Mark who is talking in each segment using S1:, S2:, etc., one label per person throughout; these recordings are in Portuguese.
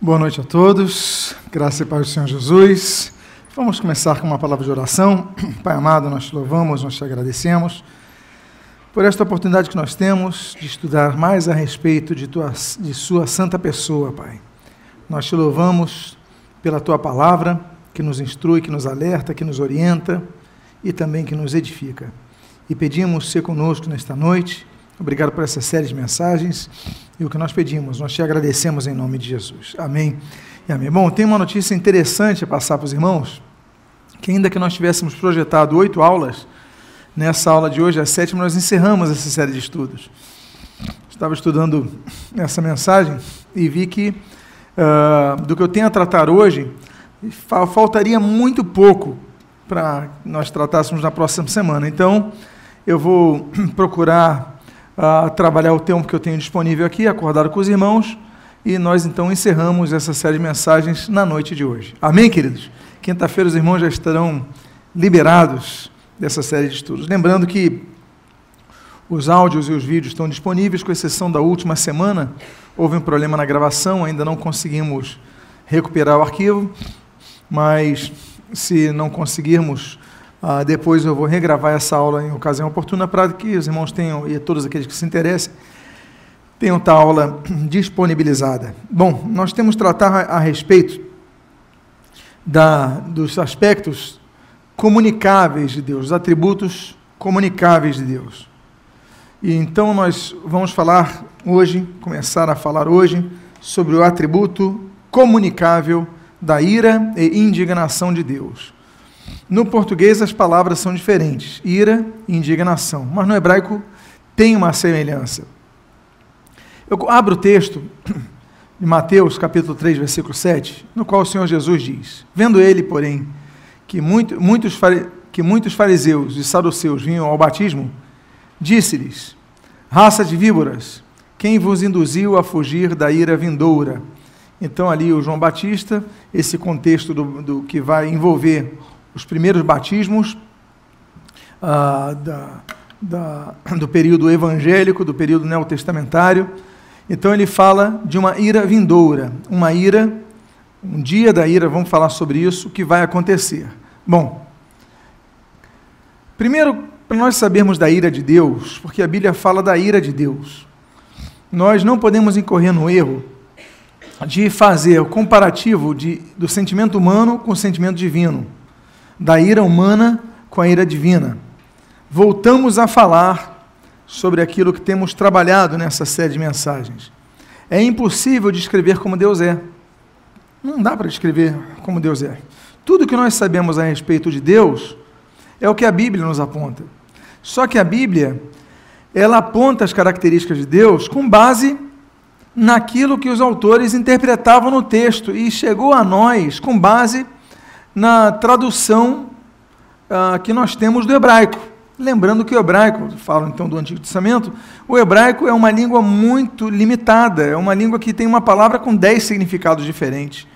S1: Boa noite a todos, graça e paz do Senhor Jesus. Vamos começar com uma palavra de oração. Pai amado, nós te louvamos, nós te agradecemos por esta oportunidade que nós temos de estudar mais a respeito de, tua, de Sua santa pessoa, Pai. Nós te louvamos pela Tua palavra, que nos instrui, que nos alerta, que nos orienta e também que nos edifica. E pedimos ser conosco nesta noite. Obrigado por essa série de mensagens. E o que nós pedimos, nós te agradecemos em nome de Jesus. Amém e amém. Bom, tem uma notícia interessante a passar para os irmãos, que ainda que nós tivéssemos projetado oito aulas, nessa aula de hoje, a sétima, nós encerramos essa série de estudos. Estava estudando essa mensagem e vi que uh, do que eu tenho a tratar hoje, faltaria muito pouco para nós tratássemos na próxima semana. Então, eu vou procurar trabalhar o tempo que eu tenho disponível aqui, acordado com os irmãos, e nós então encerramos essa série de mensagens na noite de hoje. Amém, queridos? Quinta-feira os irmãos já estarão liberados dessa série de estudos. Lembrando que os áudios e os vídeos estão disponíveis, com exceção da última semana. Houve um problema na gravação, ainda não conseguimos recuperar o arquivo, mas se não conseguirmos, uh, depois eu vou regravar essa aula em ocasião oportuna para que os irmãos tenham, e todos aqueles que se interessem, tenham tal aula disponibilizada. Bom, nós temos tratar a, a respeito da, dos aspectos comunicáveis de Deus, os atributos comunicáveis de Deus. E então nós vamos falar hoje, começar a falar hoje, sobre o atributo comunicável da ira e indignação de Deus. No português as palavras são diferentes, ira e indignação, mas no hebraico tem uma semelhança. Eu abro o texto de Mateus, capítulo 3, versículo 7, no qual o Senhor Jesus diz: Vendo ele, porém, que, muito, muitos, que muitos fariseus e saduceus vinham ao batismo, disse-lhes: Raça de víboras, quem vos induziu a fugir da ira vindoura? Então, ali o João Batista, esse contexto do, do que vai envolver os primeiros batismos ah, da, da, do período evangélico, do período neotestamentário. Então, ele fala de uma ira vindoura, uma ira, um dia da ira, vamos falar sobre isso, que vai acontecer. Bom, primeiro, para nós sabermos da ira de Deus, porque a Bíblia fala da ira de Deus, nós não podemos incorrer no erro de fazer o comparativo de, do sentimento humano com o sentimento divino, da ira humana com a ira divina. Voltamos a falar sobre aquilo que temos trabalhado nessa série de mensagens. É impossível descrever como Deus é. Não dá para descrever como Deus é. Tudo que nós sabemos a respeito de Deus é o que a Bíblia nos aponta. Só que a Bíblia, ela aponta as características de Deus com base naquilo que os autores interpretavam no texto e chegou a nós com base na tradução uh, que nós temos do hebraico. Lembrando que o hebraico, falo então do Antigo Testamento, o hebraico é uma língua muito limitada, é uma língua que tem uma palavra com dez significados diferentes.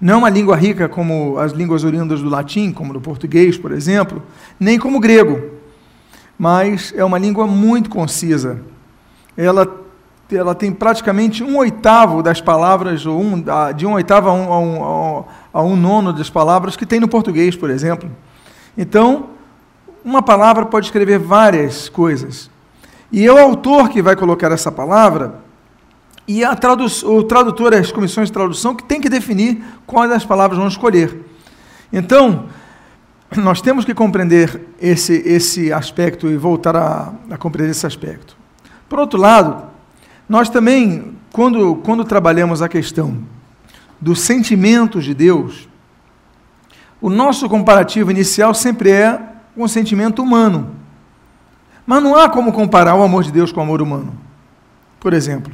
S1: Não é uma língua rica como as línguas oriundas do latim, como do português, por exemplo, nem como o grego, mas é uma língua muito concisa. Ela ela tem praticamente um oitavo das palavras, ou um, de um oitavo a um, a, um, a um nono das palavras que tem no português, por exemplo. Então, uma palavra pode escrever várias coisas. E é o autor que vai colocar essa palavra, e tradu o tradutor, as comissões de tradução, que tem que definir quais das palavras vão escolher. Então, nós temos que compreender esse, esse aspecto e voltar a, a compreender esse aspecto. Por outro lado, nós também, quando, quando trabalhamos a questão dos sentimentos de Deus, o nosso comparativo inicial sempre é com o sentimento humano. Mas não há como comparar o amor de Deus com o amor humano. Por exemplo,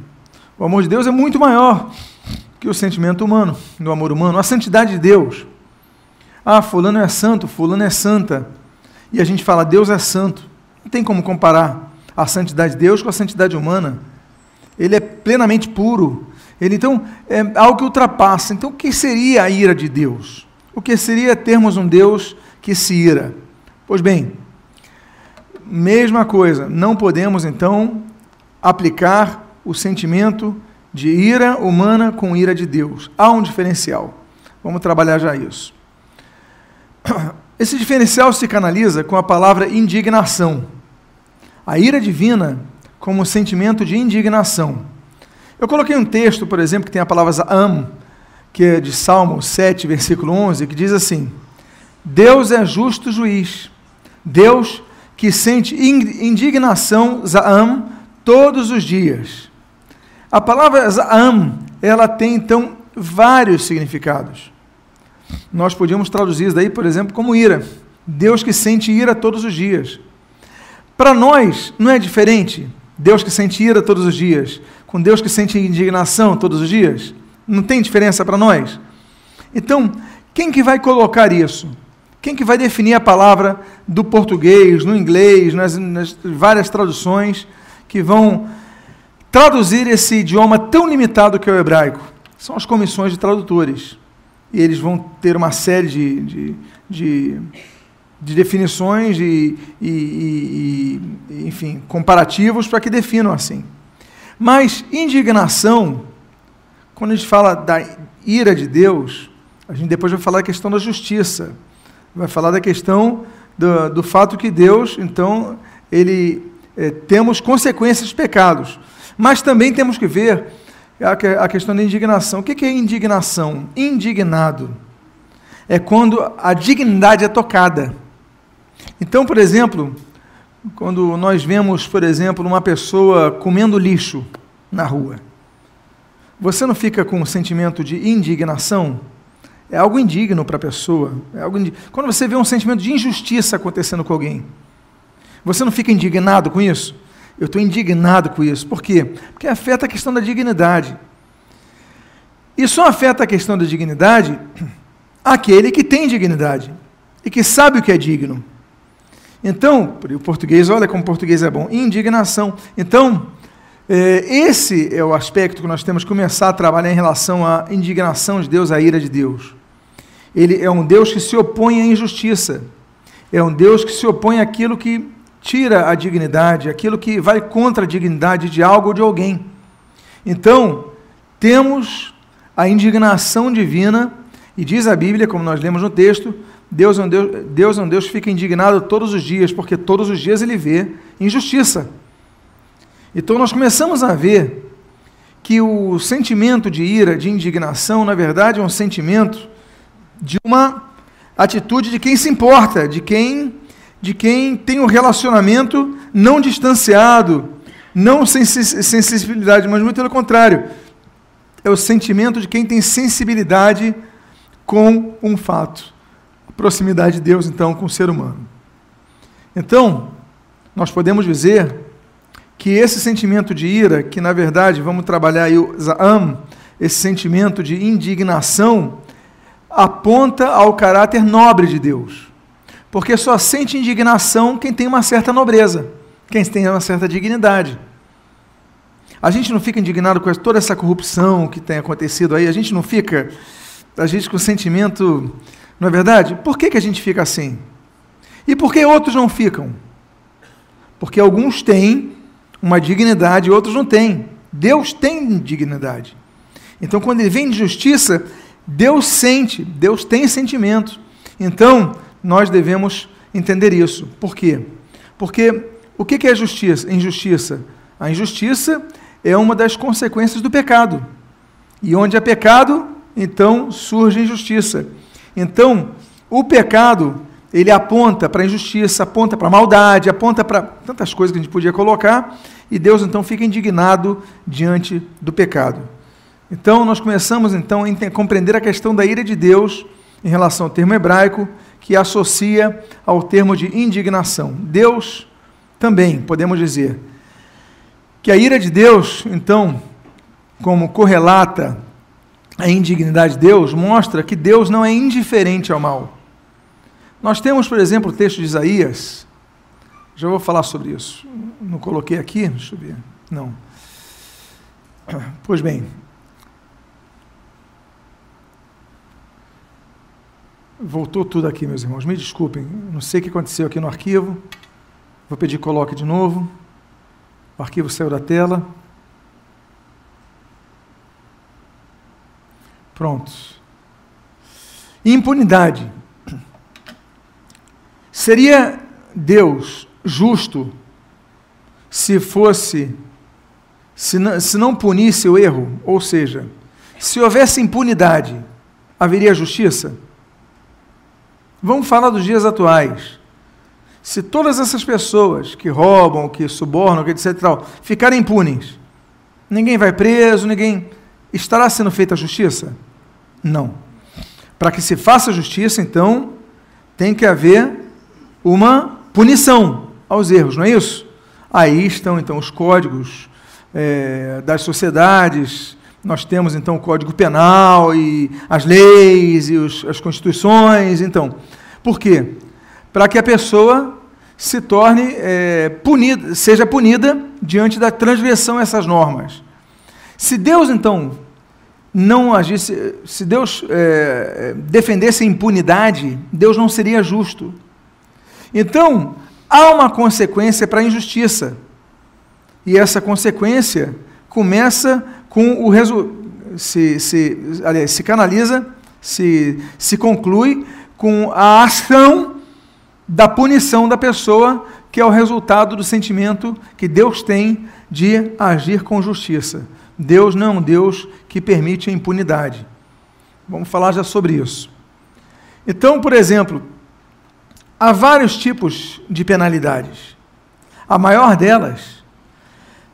S1: o amor de Deus é muito maior que o sentimento humano, do amor humano. A santidade de Deus. Ah, fulano é santo, fulano é santa. E a gente fala, Deus é santo. Não tem como comparar a santidade de Deus com a santidade humana ele é plenamente puro. Ele então é algo que ultrapassa. Então, o que seria a ira de Deus? O que seria termos um Deus que se ira? Pois bem, mesma coisa, não podemos então aplicar o sentimento de ira humana com ira de Deus. Há um diferencial. Vamos trabalhar já isso. Esse diferencial se canaliza com a palavra indignação. A ira divina como sentimento de indignação. Eu coloquei um texto, por exemplo, que tem a palavra am, que é de Salmo 7, versículo 11, que diz assim: Deus é justo juiz. Deus que sente indignação, Zaam, todos os dias. A palavra Zaam, ela tem então vários significados. Nós podíamos traduzir isso daí, por exemplo, como ira. Deus que sente ira todos os dias. Para nós, não é diferente Deus que sente ira todos os dias, com Deus que sente indignação todos os dias? Não tem diferença para nós? Então, quem que vai colocar isso? Quem que vai definir a palavra do português, no inglês, nas, nas várias traduções que vão traduzir esse idioma tão limitado que é o hebraico? São as comissões de tradutores. E eles vão ter uma série de, de, de, de definições e, e, e, enfim, comparativos para que definam assim. Mas indignação, quando a gente fala da ira de Deus, a gente depois vai falar da questão da justiça vai falar da questão do, do fato que Deus, então, ele é, temos consequências dos pecados. Mas também temos que ver a, a questão da indignação. O que é indignação? Indignado é quando a dignidade é tocada. Então, por exemplo, quando nós vemos, por exemplo, uma pessoa comendo lixo na rua, você não fica com um sentimento de indignação? é algo indigno para a pessoa. É algo. Quando você vê um sentimento de injustiça acontecendo com alguém, você não fica indignado com isso? Eu estou indignado com isso. Por quê? Porque afeta a questão da dignidade. E só afeta a questão da dignidade aquele que tem dignidade e que sabe o que é digno. Então, o português, olha como o português é bom, indignação. Então, é, esse é o aspecto que nós temos que começar a trabalhar em relação à indignação de Deus, à ira de Deus. Ele é um Deus que se opõe à injustiça. É um Deus que se opõe àquilo que tira a dignidade, aquilo que vai contra a dignidade de algo ou de alguém. Então, temos a indignação divina, e diz a Bíblia, como nós lemos no texto, Deus é um Deus, Deus, é um Deus que fica indignado todos os dias, porque todos os dias ele vê injustiça. Então nós começamos a ver que o sentimento de ira, de indignação, na verdade é um sentimento de uma atitude de quem se importa, de quem de quem tem um relacionamento não distanciado, não sem sensibilidade, mas muito pelo contrário. É o sentimento de quem tem sensibilidade com um fato. Proximidade de Deus, então, com o ser humano. Então, nós podemos dizer que esse sentimento de ira, que na verdade, vamos trabalhar aí o Zaam, esse sentimento de indignação, aponta ao caráter nobre de Deus. Porque só sente indignação quem tem uma certa nobreza, quem tem uma certa dignidade. A gente não fica indignado com toda essa corrupção que tem acontecido aí, a gente não fica, a gente com sentimento, não é verdade? Por que, que a gente fica assim? E por que outros não ficam? Porque alguns têm uma dignidade e outros não têm. Deus tem dignidade. Então, quando ele vem de justiça, Deus sente, Deus tem sentimento. Então, nós devemos entender isso. Por quê? Porque o que é justiça? Injustiça. A injustiça é uma das consequências do pecado. E onde há pecado, então surge injustiça. Então, o pecado, ele aponta para a injustiça, aponta para a maldade, aponta para tantas coisas que a gente podia colocar, e Deus então fica indignado diante do pecado. Então, nós começamos então a compreender a questão da ira de Deus em relação ao termo hebraico, que associa ao termo de indignação. Deus também, podemos dizer, que a ira de Deus, então, como correlata a indignidade de Deus, mostra que Deus não é indiferente ao mal. Nós temos, por exemplo, o texto de Isaías, já vou falar sobre isso. Não coloquei aqui? Deixa eu ver. Não. Pois bem, Voltou tudo aqui, meus irmãos. Me desculpem, não sei o que aconteceu aqui no arquivo. Vou pedir que coloque de novo. O arquivo saiu da tela. Prontos. Impunidade. Seria Deus justo se fosse, se não, se não punisse o erro? Ou seja, se houvesse impunidade, haveria justiça? Vamos falar dos dias atuais. Se todas essas pessoas que roubam, que subornam, que etc. Ficarem impunes, ninguém vai preso, ninguém. Estará sendo feita a justiça? Não. Para que se faça justiça, então, tem que haver uma punição aos erros, não é isso? Aí estão, então, os códigos é, das sociedades, nós temos, então, o Código Penal e as leis e os, as constituições, então. Por quê? Para que a pessoa se torne é, punida, seja punida diante da transgressão a essas normas. Se Deus, então, não agisse, se Deus é, defendesse a impunidade, Deus não seria justo. Então, há uma consequência para a injustiça. E essa consequência começa com o resultado. Se, se, aliás, se canaliza, se, se conclui com a ação da punição da pessoa, que é o resultado do sentimento que Deus tem de agir com justiça. Deus não é um Deus que permite a impunidade. Vamos falar já sobre isso. Então, por exemplo, há vários tipos de penalidades. A maior delas,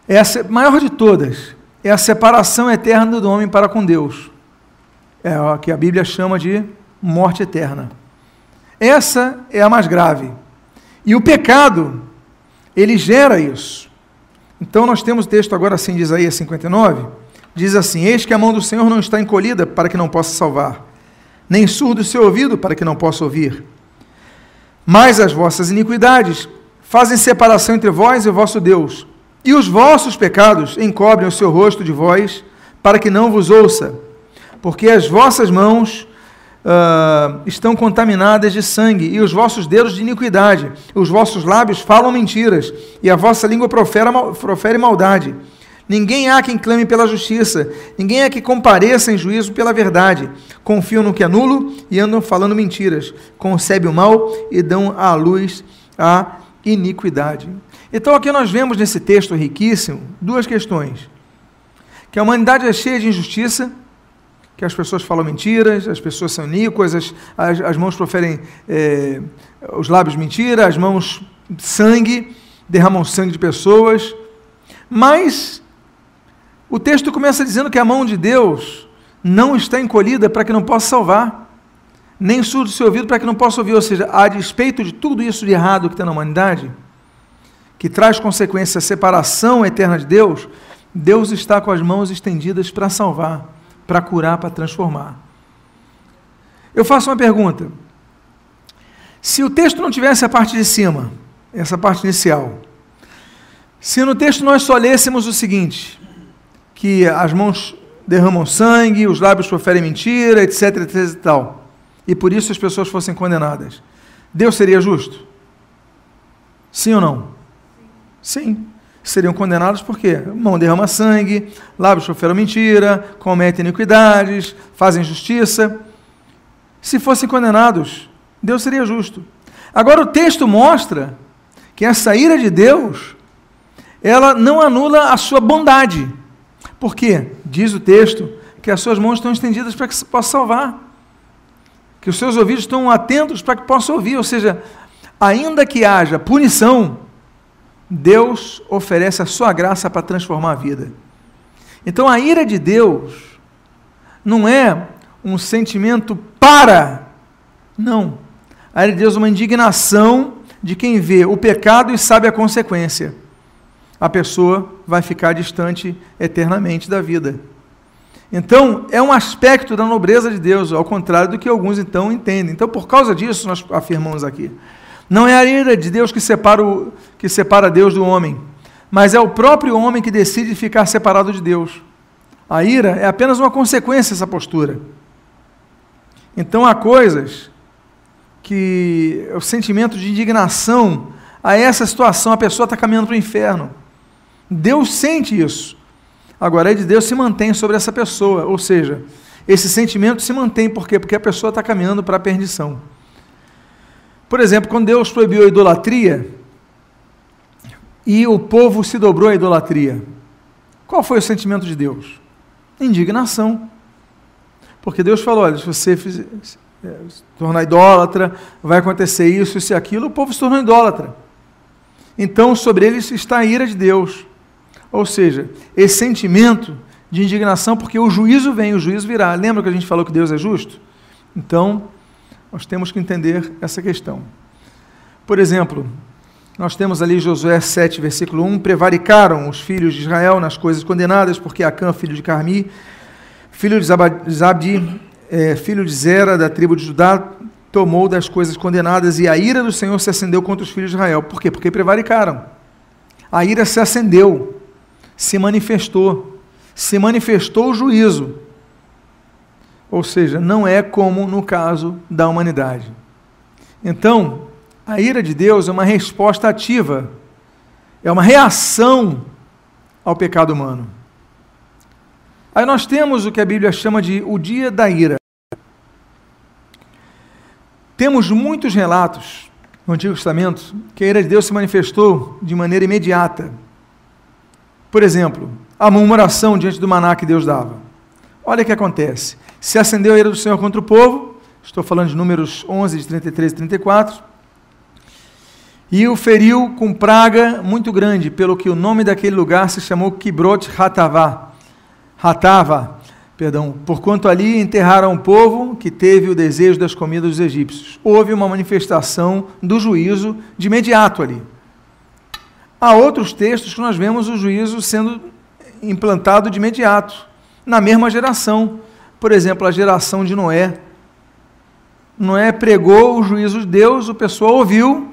S1: é a maior de todas, é a separação eterna do homem para com Deus. É o que a Bíblia chama de morte eterna. Essa é a mais grave. E o pecado, ele gera isso. Então nós temos o texto agora assim de Isaías 59, diz assim: Eis que a mão do Senhor não está encolhida para que não possa salvar, nem surdo o seu ouvido para que não possa ouvir. Mas as vossas iniquidades fazem separação entre vós e o vosso Deus, e os vossos pecados encobrem o seu rosto de vós, para que não vos ouça, porque as vossas mãos uh, estão contaminadas de sangue, e os vossos dedos de iniquidade, os vossos lábios falam mentiras, e a vossa língua profere, profere maldade. Ninguém há quem clame pela justiça, ninguém há que compareça em juízo pela verdade. Confiam no que é nulo e andam falando mentiras. Concebem o mal e dão à luz a iniquidade. Então aqui nós vemos nesse texto riquíssimo duas questões. Que a humanidade é cheia de injustiça, que as pessoas falam mentiras, as pessoas são iníquas, as, as, as mãos proferem é, os lábios mentira, as mãos sangue, derramam sangue de pessoas. Mas o texto começa dizendo que a mão de Deus não está encolhida para que não possa salvar, nem surdo seu ouvido para que não possa ouvir. Ou seja, a despeito de tudo isso de errado que tem na humanidade, que traz consequência a separação eterna de Deus, Deus está com as mãos estendidas para salvar para curar, para transformar. Eu faço uma pergunta. Se o texto não tivesse a parte de cima, essa parte inicial, se no texto nós só lêssemos o seguinte, que as mãos derramam sangue, os lábios proferem mentira, etc, etc e tal, e por isso as pessoas fossem condenadas, Deus seria justo? Sim ou não? Sim seriam condenados porque mão derrama sangue, lábios proferam mentira, cometem iniquidades, fazem justiça. Se fossem condenados, Deus seria justo. Agora o texto mostra que essa ira de Deus, ela não anula a sua bondade. Por quê? Diz o texto que as suas mãos estão estendidas para que se possa salvar. Que os seus ouvidos estão atentos para que possa ouvir. Ou seja, ainda que haja punição, Deus oferece a sua graça para transformar a vida. Então a ira de Deus não é um sentimento para, não. A ira de Deus é uma indignação de quem vê o pecado e sabe a consequência. A pessoa vai ficar distante eternamente da vida. Então, é um aspecto da nobreza de Deus, ao contrário do que alguns então entendem. Então, por causa disso, nós afirmamos aqui. Não é a ira de Deus que separa, o, que separa Deus do homem, mas é o próprio homem que decide ficar separado de Deus. A ira é apenas uma consequência dessa postura. Então há coisas que o sentimento de indignação a essa situação, a pessoa está caminhando para o inferno. Deus sente isso. Agora, a de Deus se mantém sobre essa pessoa, ou seja, esse sentimento se mantém. Por quê? Porque a pessoa está caminhando para a perdição. Por exemplo, quando Deus proibiu a idolatria e o povo se dobrou à idolatria, qual foi o sentimento de Deus? Indignação. Porque Deus falou: olha, se você é, se tornar idólatra, vai acontecer isso, isso e aquilo, o povo se tornou idólatra. Então, sobre eles está a ira de Deus. Ou seja, esse sentimento de indignação, porque o juízo vem, o juízo virá. Lembra que a gente falou que Deus é justo? Então, nós temos que entender essa questão. Por exemplo, nós temos ali Josué 7, versículo 1: Prevaricaram os filhos de Israel nas coisas condenadas, porque Acã, filho de Carmi, filho de Zabdi, é, filho de Zera, da tribo de Judá, tomou das coisas condenadas, e a ira do Senhor se acendeu contra os filhos de Israel. Por quê? Porque prevaricaram. A ira se acendeu, se manifestou, se manifestou o juízo. Ou seja, não é como no caso da humanidade. Então, a ira de Deus é uma resposta ativa, é uma reação ao pecado humano. Aí nós temos o que a Bíblia chama de o dia da ira. Temos muitos relatos no Antigo Testamento que a ira de Deus se manifestou de maneira imediata. Por exemplo, a murmuração diante do maná que Deus dava. Olha o que acontece. Se acendeu a ira do Senhor contra o povo, estou falando de números 11, de 33 e 34, e o feriu com praga muito grande, pelo que o nome daquele lugar se chamou Kibrot Hatavá. Hatava, perdão, porquanto ali enterraram um povo que teve o desejo das comidas dos egípcios. Houve uma manifestação do juízo de imediato ali. Há outros textos que nós vemos o juízo sendo implantado de imediato na mesma geração. Por exemplo, a geração de Noé. Noé pregou o juízo de Deus, o pessoal ouviu,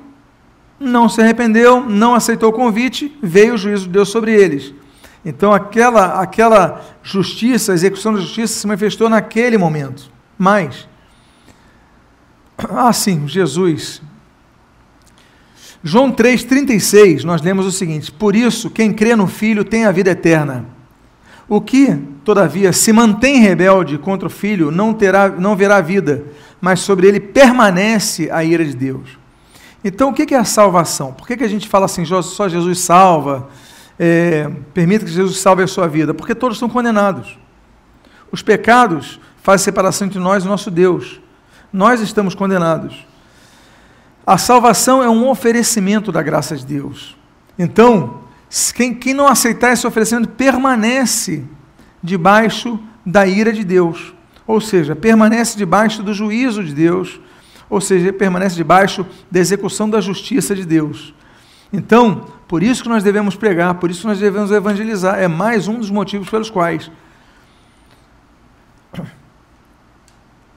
S1: não se arrependeu, não aceitou o convite, veio o juízo de Deus sobre eles. Então, aquela, aquela justiça, a execução da justiça se manifestou naquele momento. Mas, ah, sim, Jesus. João 3,36, nós lemos o seguinte: Por isso, quem crê no Filho tem a vida eterna. O que, todavia, se mantém rebelde contra o filho não, terá, não verá vida, mas sobre ele permanece a ira de Deus. Então, o que é a salvação? Por que, a gente fala assim, só Jesus salva? É, permita que Jesus salve a sua vida? Porque todos são condenados. Os pecados fazem separação entre nós e nosso Deus. Nós estamos condenados. A salvação é um oferecimento da graça de Deus. Então, quem, quem não aceitar esse oferecimento permanece debaixo da ira de Deus, ou seja, permanece debaixo do juízo de Deus, ou seja, permanece debaixo da execução da justiça de Deus. Então, por isso que nós devemos pregar, por isso que nós devemos evangelizar, é mais um dos motivos pelos quais.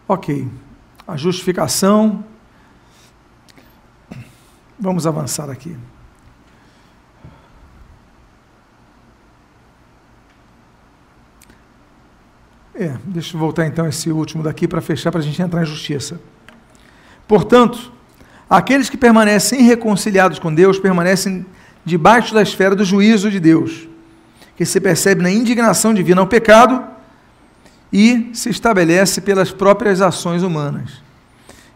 S1: Ok, a justificação. Vamos avançar aqui. É, deixa eu voltar então esse último daqui para fechar, para a gente entrar em justiça. Portanto, aqueles que permanecem irreconciliados com Deus permanecem debaixo da esfera do juízo de Deus, que se percebe na indignação divina ao pecado e se estabelece pelas próprias ações humanas.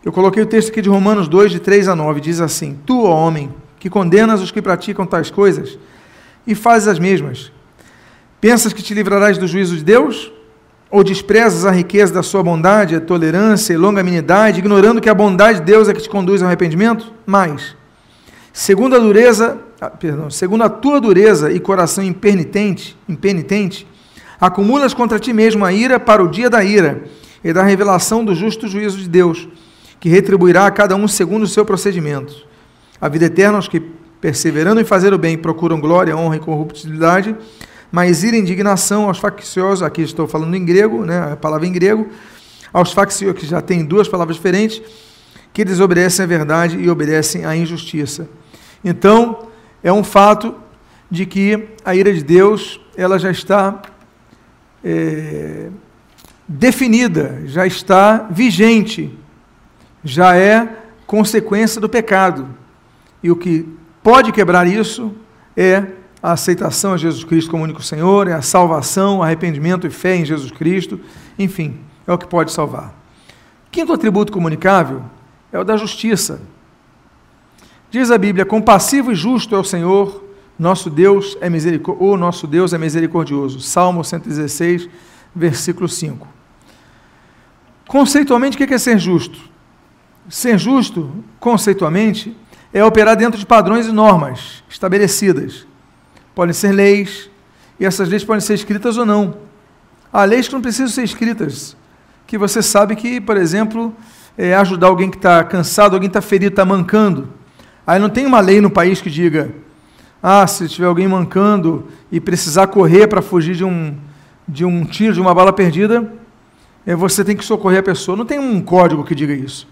S1: Eu coloquei o texto aqui de Romanos 2, de 3 a 9, diz assim: Tu, ó homem, que condenas os que praticam tais coisas e fazes as mesmas, pensas que te livrarás do juízo de Deus? Ou desprezas a riqueza da sua bondade, a tolerância e longanimidade, ignorando que a bondade de Deus é que te conduz ao arrependimento? Mas, segundo a dureza, ah, perdão, segundo a tua dureza e coração impenitente, impenitente, acumulas contra ti mesmo a ira para o dia da ira e da revelação do justo juízo de Deus, que retribuirá a cada um segundo o seu procedimento. A vida eterna aos que, perseverando em fazer o bem, procuram glória, honra e corruptibilidade, mas ira indignação aos facciosos, aqui estou falando em grego, né, a palavra em grego, aos facciosos, que já tem duas palavras diferentes, que desobedecem à verdade e obedecem à injustiça. Então, é um fato de que a ira de Deus, ela já está é, definida, já está vigente, já é consequência do pecado. E o que pode quebrar isso é a aceitação a Jesus Cristo como único Senhor, é a salvação, arrependimento e fé em Jesus Cristo, enfim, é o que pode salvar. Quinto atributo comunicável é o da justiça. Diz a Bíblia: compassivo e justo é o Senhor, nosso Deus é misericordioso, o nosso Deus é misericordioso. Salmo 116, versículo 5. Conceitualmente, o que é ser justo? Ser justo, conceitualmente, é operar dentro de padrões e normas estabelecidas. Podem ser leis, e essas leis podem ser escritas ou não. Há leis que não precisam ser escritas, que você sabe que, por exemplo, é ajudar alguém que está cansado, alguém está ferido, está mancando. Aí não tem uma lei no país que diga, ah, se tiver alguém mancando e precisar correr para fugir de um, de um tiro, de uma bala perdida, é, você tem que socorrer a pessoa. Não tem um código que diga isso.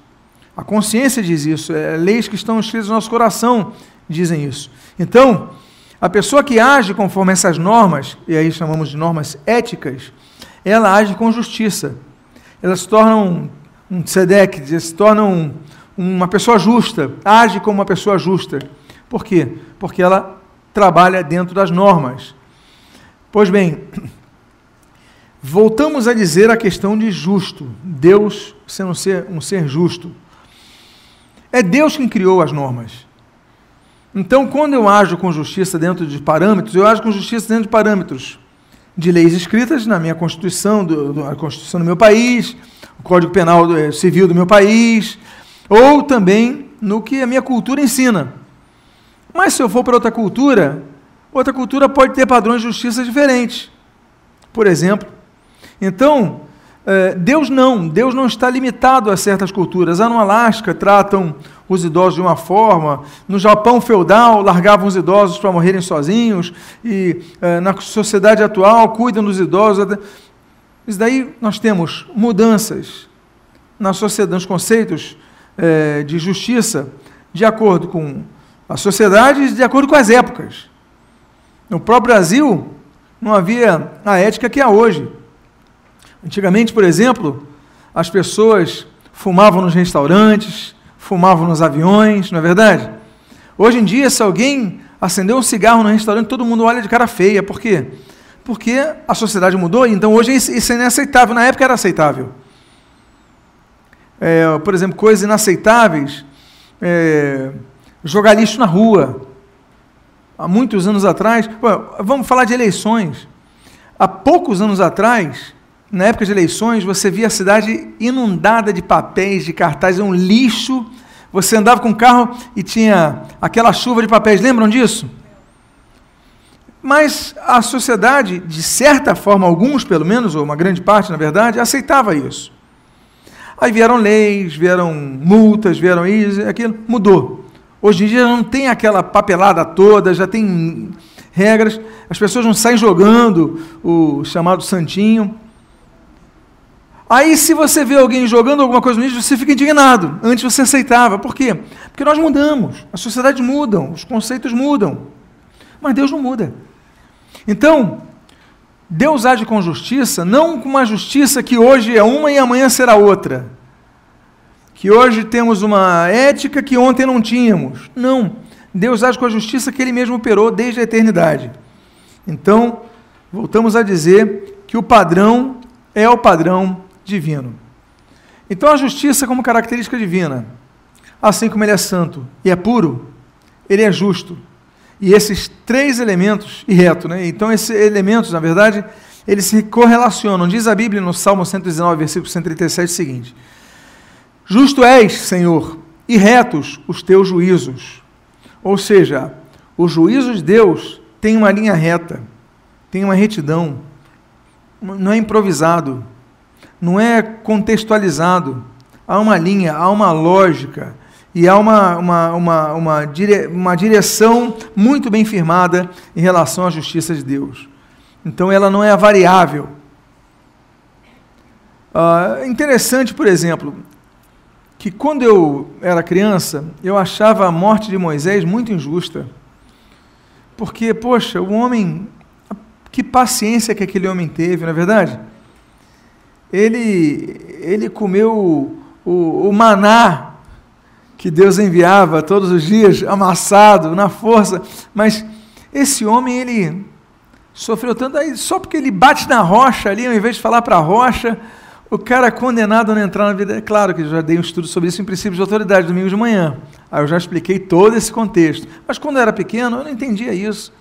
S1: A consciência diz isso, é, leis que estão escritas no nosso coração dizem isso. Então, a pessoa que age conforme essas normas, e aí chamamos de normas éticas, ela age com justiça ela se torna um, um tzedek, se torna um, uma pessoa justa, age como uma pessoa justa. Por quê? Porque ela trabalha dentro das normas. Pois bem, voltamos a dizer a questão de justo. Deus sendo um ser, um ser justo. É Deus quem criou as normas. Então, quando eu ajo com justiça dentro de parâmetros, eu ajo com justiça dentro de parâmetros de leis escritas na minha Constituição, do, do, a Constituição do meu país, o Código Penal do, eh, Civil do meu país, ou também no que a minha cultura ensina. Mas se eu for para outra cultura, outra cultura pode ter padrões de justiça diferentes. Por exemplo. Então, Deus não, Deus não está limitado a certas culturas. Lá no Alasca tratam os idosos de uma forma, no Japão feudal largavam os idosos para morrerem sozinhos, e eh, na sociedade atual cuidam dos idosos. Isso daí nós temos mudanças na sociedade, nos conceitos eh, de justiça, de acordo com a sociedade e de acordo com as épocas. No próprio Brasil, não havia a ética que há hoje. Antigamente, por exemplo, as pessoas fumavam nos restaurantes, fumavam nos aviões, não é verdade? Hoje em dia, se alguém acendeu um cigarro no restaurante, todo mundo olha de cara feia. Por quê? Porque a sociedade mudou, então hoje isso é inaceitável. Na época era aceitável. É, por exemplo, coisas inaceitáveis, é, jogar lixo na rua. Há muitos anos atrás, vamos falar de eleições. Há poucos anos atrás, na época de eleições, você via a cidade inundada de papéis, de cartazes, um lixo. Você andava com o carro e tinha aquela chuva de papéis, lembram disso? Mas a sociedade, de certa forma, alguns pelo menos, ou uma grande parte, na verdade, aceitava isso. Aí vieram leis, vieram multas, vieram isso, aquilo, mudou. Hoje em dia não tem aquela papelada toda, já tem regras, as pessoas não saem jogando o chamado santinho. Aí, se você vê alguém jogando alguma coisa no lixo, você fica indignado. Antes você aceitava. Por quê? Porque nós mudamos, a sociedade muda, os conceitos mudam. Mas Deus não muda. Então, Deus age com justiça, não com uma justiça que hoje é uma e amanhã será outra. Que hoje temos uma ética que ontem não tínhamos. Não. Deus age com a justiça que ele mesmo operou desde a eternidade. Então, voltamos a dizer que o padrão é o padrão divino. Então a justiça como característica divina, assim como ele é santo e é puro, ele é justo. E esses três elementos, e reto, né? Então esses elementos, na verdade, eles se correlacionam. Diz a Bíblia no Salmo 119, versículo 137 o seguinte: Justo és, Senhor, e retos os teus juízos. Ou seja, os juízos de Deus têm uma linha reta, tem uma retidão, não é improvisado não é contextualizado. Há uma linha, há uma lógica e há uma, uma, uma, uma, dire, uma direção muito bem firmada em relação à justiça de Deus. Então ela não é variável. Uh, interessante, por exemplo, que quando eu era criança, eu achava a morte de Moisés muito injusta. Porque, poxa, o homem, que paciência que aquele homem teve, não é verdade? Ele, ele comeu o, o maná que Deus enviava todos os dias, amassado, na força, mas esse homem, ele sofreu tanto, aí só porque ele bate na rocha ali, ao invés de falar para a rocha, o cara é condenado a não entrar na vida. É claro que eu já dei um estudo sobre isso em princípios de autoridade, domingo de manhã. Aí eu já expliquei todo esse contexto. Mas quando eu era pequeno, eu não entendia isso.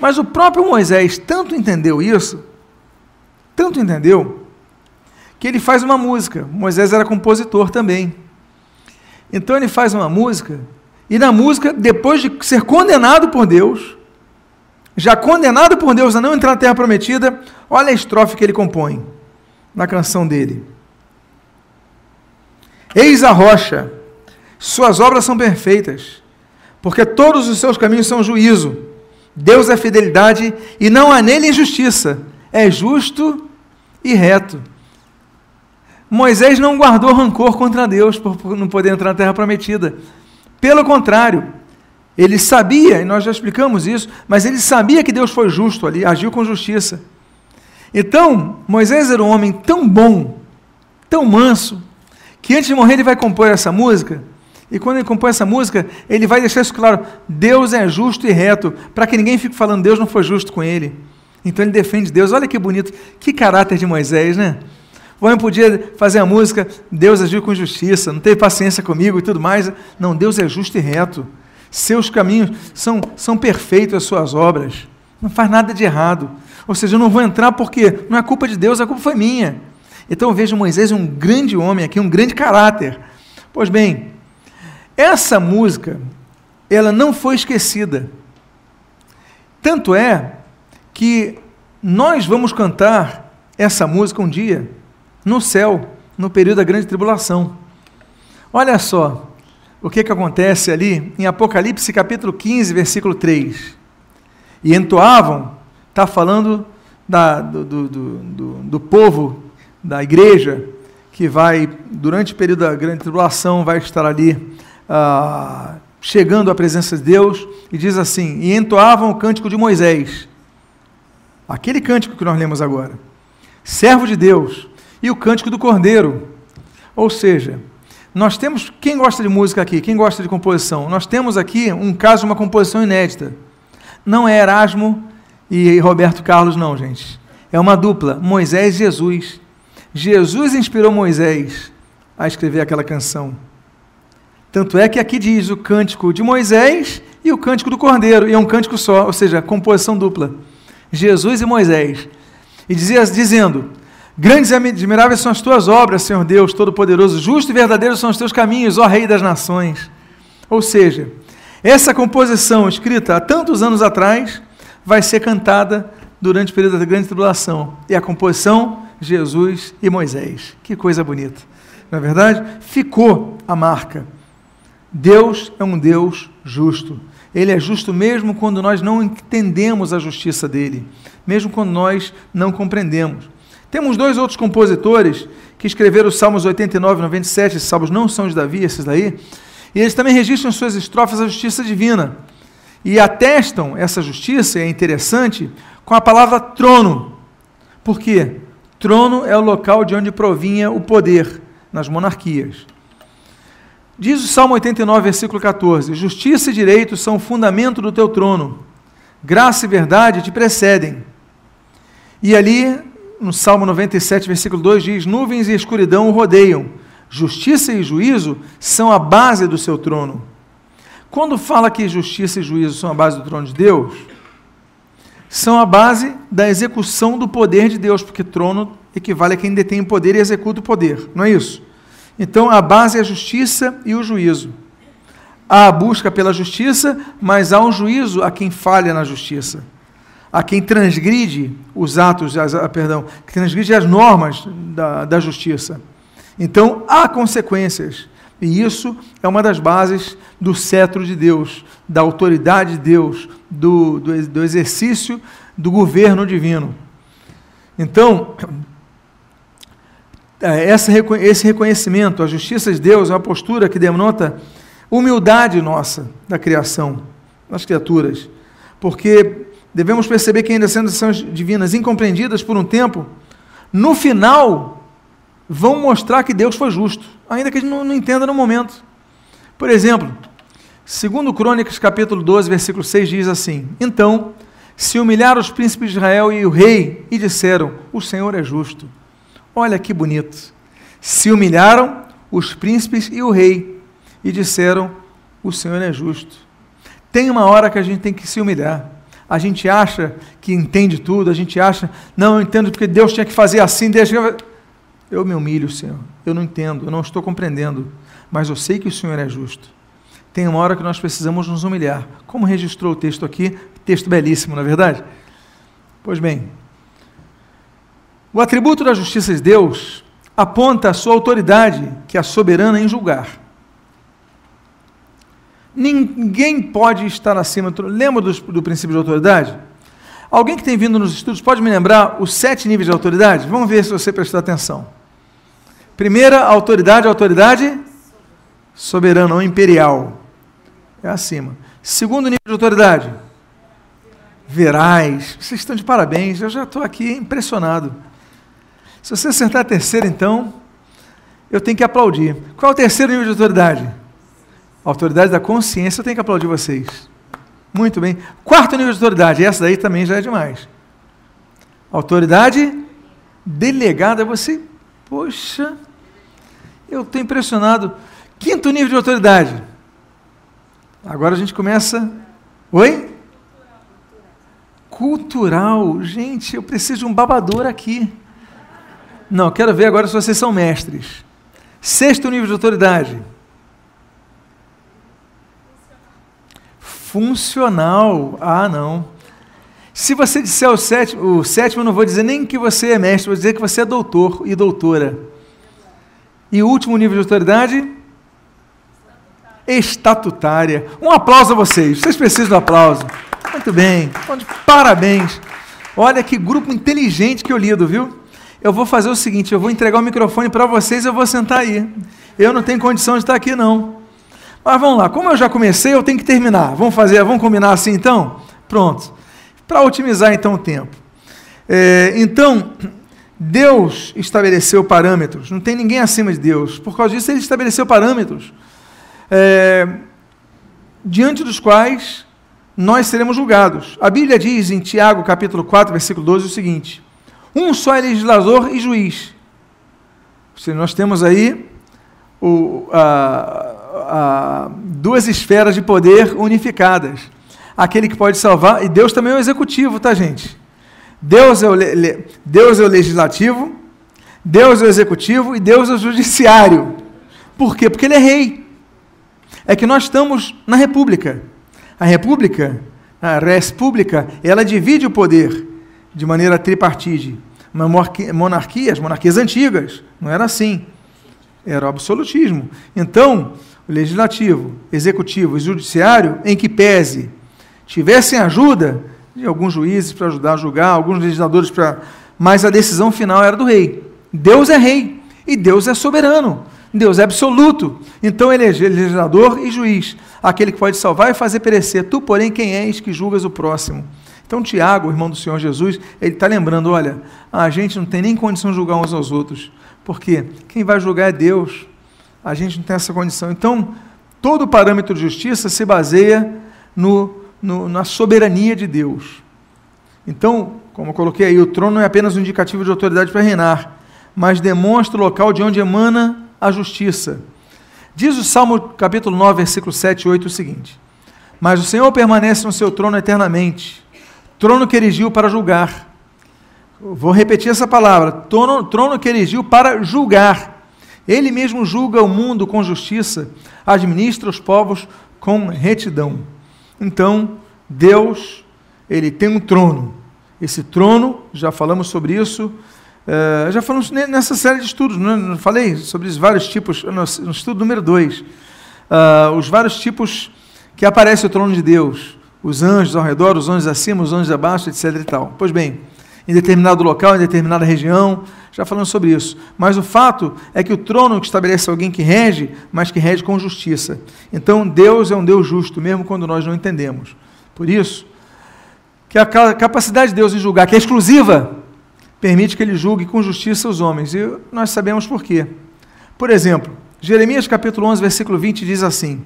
S1: Mas o próprio Moisés tanto entendeu isso, tanto entendeu, que ele faz uma música. Moisés era compositor também. Então ele faz uma música, e na música, depois de ser condenado por Deus, já condenado por Deus a não entrar na terra prometida, olha a estrofe que ele compõe na canção dele. Eis a rocha, suas obras são perfeitas, porque todos os seus caminhos são juízo. Deus é fidelidade e não há nele injustiça. É justo e reto. Moisés não guardou rancor contra Deus por não poder entrar na terra prometida. Pelo contrário, ele sabia, e nós já explicamos isso, mas ele sabia que Deus foi justo ali, agiu com justiça. Então, Moisés era um homem tão bom, tão manso, que antes de morrer ele vai compor essa música, e quando ele compõe essa música, ele vai deixar isso claro: Deus é justo e reto, para que ninguém fique falando Deus não foi justo com ele. Então ele defende Deus. Olha que bonito, que caráter de Moisés, né? O homem podia fazer a música, Deus agiu com justiça, não teve paciência comigo e tudo mais. Não, Deus é justo e reto. Seus caminhos são, são perfeitos, as suas obras. Não faz nada de errado. Ou seja, eu não vou entrar porque não é culpa de Deus, a culpa foi minha. Então eu vejo Moisés um grande homem aqui, um grande caráter. Pois bem, essa música, ela não foi esquecida. Tanto é que nós vamos cantar essa música um dia no céu, no período da grande tribulação. Olha só o que, que acontece ali em Apocalipse capítulo 15, versículo 3. E entoavam está falando da, do, do, do, do, povo, da igreja, que vai, durante o período da grande tribulação, vai estar ali ah, chegando à presença de Deus, e diz assim: E entoavam o cântico de Moisés, aquele cântico que nós lemos agora, servo de Deus, e o cântico do Cordeiro. Ou seja, nós temos, quem gosta de música aqui, quem gosta de composição, nós temos aqui um caso de uma composição inédita. Não é Erasmo e Roberto Carlos, não, gente. É uma dupla, Moisés e Jesus. Jesus inspirou Moisés a escrever aquela canção. Tanto é que aqui diz o cântico de Moisés e o cântico do Cordeiro, e é um cântico só, ou seja, composição dupla. Jesus e Moisés. E dizia, dizendo: Grandes e admiráveis são as tuas obras, Senhor Deus Todo-Poderoso, justo e verdadeiro são os teus caminhos, ó Rei das Nações. Ou seja, essa composição escrita há tantos anos atrás vai ser cantada durante o período da grande tribulação. E a composição, Jesus e Moisés. Que coisa bonita. Na é verdade, ficou a marca. Deus é um Deus justo. Ele é justo mesmo quando nós não entendemos a justiça dele, mesmo quando nós não compreendemos. Temos dois outros compositores que escreveram os Salmos 89 e 97, esses salmos não são de Davi, esses daí, e eles também registram em suas estrofes a justiça divina e atestam essa justiça, é interessante, com a palavra trono. Por quê? Trono é o local de onde provinha o poder nas monarquias. Diz o Salmo 89, versículo 14: Justiça e direito são o fundamento do teu trono, graça e verdade te precedem. E ali, no Salmo 97, versículo 2, diz: Nuvens e escuridão o rodeiam, justiça e juízo são a base do seu trono. Quando fala que justiça e juízo são a base do trono de Deus, são a base da execução do poder de Deus, porque trono equivale a quem detém o poder e executa o poder, não é isso? Então a base é a justiça e o juízo. Há a busca pela justiça, mas há um juízo a quem falha na justiça, a quem transgride os atos, as, ah, perdão, que transgride as normas da, da justiça. Então há consequências. E isso é uma das bases do cetro de Deus, da autoridade de Deus, do, do, do exercício do governo divino. Então, é, essa, esse reconhecimento, a justiça de Deus, é uma postura que denota humildade nossa da criação, das criaturas. Porque devemos perceber que ainda sendo são divinas incompreendidas por um tempo, no final vão mostrar que Deus foi justo, ainda que a gente não, não entenda no momento. Por exemplo, segundo Crônicas capítulo 12, versículo 6 diz assim: Então se humilharam os príncipes de Israel e o rei e disseram: O Senhor é justo. Olha que bonito. Se humilharam os príncipes e o rei e disseram: O Senhor é justo. Tem uma hora que a gente tem que se humilhar. A gente acha que entende tudo, a gente acha, não, eu entendo porque Deus tinha que fazer assim, deixa eu... eu me humilho, Senhor. Eu não entendo, eu não estou compreendendo, mas eu sei que o Senhor é justo. Tem uma hora que nós precisamos nos humilhar. Como registrou o texto aqui, texto belíssimo, na é verdade? Pois bem, o atributo da justiça de Deus aponta a sua autoridade, que é soberana em julgar. Ninguém pode estar acima. Do... Lembra do, do princípio de autoridade? Alguém que tem vindo nos estudos pode me lembrar os sete níveis de autoridade? Vamos ver se você prestou atenção. Primeira, autoridade, autoridade soberana ou imperial. É acima. Segundo nível de autoridade, verais. Vocês estão de parabéns, eu já estou aqui impressionado. Se você acertar a terceira, então, eu tenho que aplaudir. Qual é o terceiro nível de autoridade? Autoridade da consciência, eu tenho que aplaudir vocês. Muito bem. Quarto nível de autoridade, essa daí também já é demais. Autoridade delegada, você, poxa, eu estou impressionado. Quinto nível de autoridade. Agora a gente começa. Oi? Cultural. Gente, eu preciso de um babador aqui. Não, quero ver agora se vocês são mestres. Sexto nível de autoridade. Funcional. Ah, não. Se você disser o sétimo, o sétimo, eu não vou dizer nem que você é mestre, vou dizer que você é doutor e doutora. E o último nível de autoridade? Estatutária. Um aplauso a vocês. Vocês precisam um aplauso. Muito bem. Parabéns. Olha que grupo inteligente que eu lido, viu? eu vou fazer o seguinte: eu vou entregar o microfone para vocês e eu vou sentar aí. Eu não tenho condição de estar aqui, não. Mas vamos lá, como eu já comecei, eu tenho que terminar. Vamos fazer, vamos combinar assim então? Pronto. Para otimizar então o tempo. É, então, Deus estabeleceu parâmetros, não tem ninguém acima de Deus. Por causa disso, ele estabeleceu parâmetros é, diante dos quais nós seremos julgados. A Bíblia diz em Tiago, capítulo 4, versículo 12, o seguinte: um só é legislador e juiz. Seja, nós temos aí o, a, duas esferas de poder unificadas. Aquele que pode salvar, e Deus também é o executivo, tá, gente? Deus é o, le, Deus é o legislativo, Deus é o executivo e Deus é o judiciário. Por quê? Porque Ele é rei. É que nós estamos na República. A República, a res pública, ela divide o poder de maneira tripartite. Uma monarquia, as monarquias antigas, não era assim. Era o absolutismo. Então, o legislativo, executivo e judiciário, em que pese tivessem ajuda de alguns juízes para ajudar a julgar, alguns legisladores para. Mas a decisão final era do rei. Deus é rei e Deus é soberano. Deus é absoluto. Então ele é legislador e juiz, aquele que pode salvar e fazer perecer. Tu, porém, quem és que julgas o próximo? Então, Tiago, irmão do Senhor Jesus, ele está lembrando: olha, a gente não tem nem condição de julgar uns aos outros, porque quem vai julgar é Deus, a gente não tem essa condição. Então, todo parâmetro de justiça se baseia no, no, na soberania de Deus. Então, como eu coloquei aí, o trono não é apenas um indicativo de autoridade para reinar, mas demonstra o local de onde emana a justiça. Diz o Salmo capítulo 9, versículo 7 e 8 o seguinte: Mas o Senhor permanece no seu trono eternamente trono que erigiu para julgar. Vou repetir essa palavra: trono, trono que erigiu para julgar. Ele mesmo julga o mundo com justiça, administra os povos com retidão. Então, Deus, ele tem um trono. Esse trono, já falamos sobre isso, uh, já falamos nessa série de estudos, não, é? não falei sobre os vários tipos, no, no estudo número 2, uh, ah, os vários tipos que aparece o trono de Deus os anjos ao redor, os anjos acima, os anjos abaixo, etc. E tal. Pois bem, em determinado local, em determinada região, já falamos sobre isso. Mas o fato é que o trono que estabelece alguém que rege, mas que rege com justiça. Então Deus é um Deus justo, mesmo quando nós não entendemos. Por isso, que a capacidade de Deus em julgar, que é exclusiva, permite que ele julgue com justiça os homens. E nós sabemos por quê. Por exemplo, Jeremias capítulo 11, versículo 20 diz assim: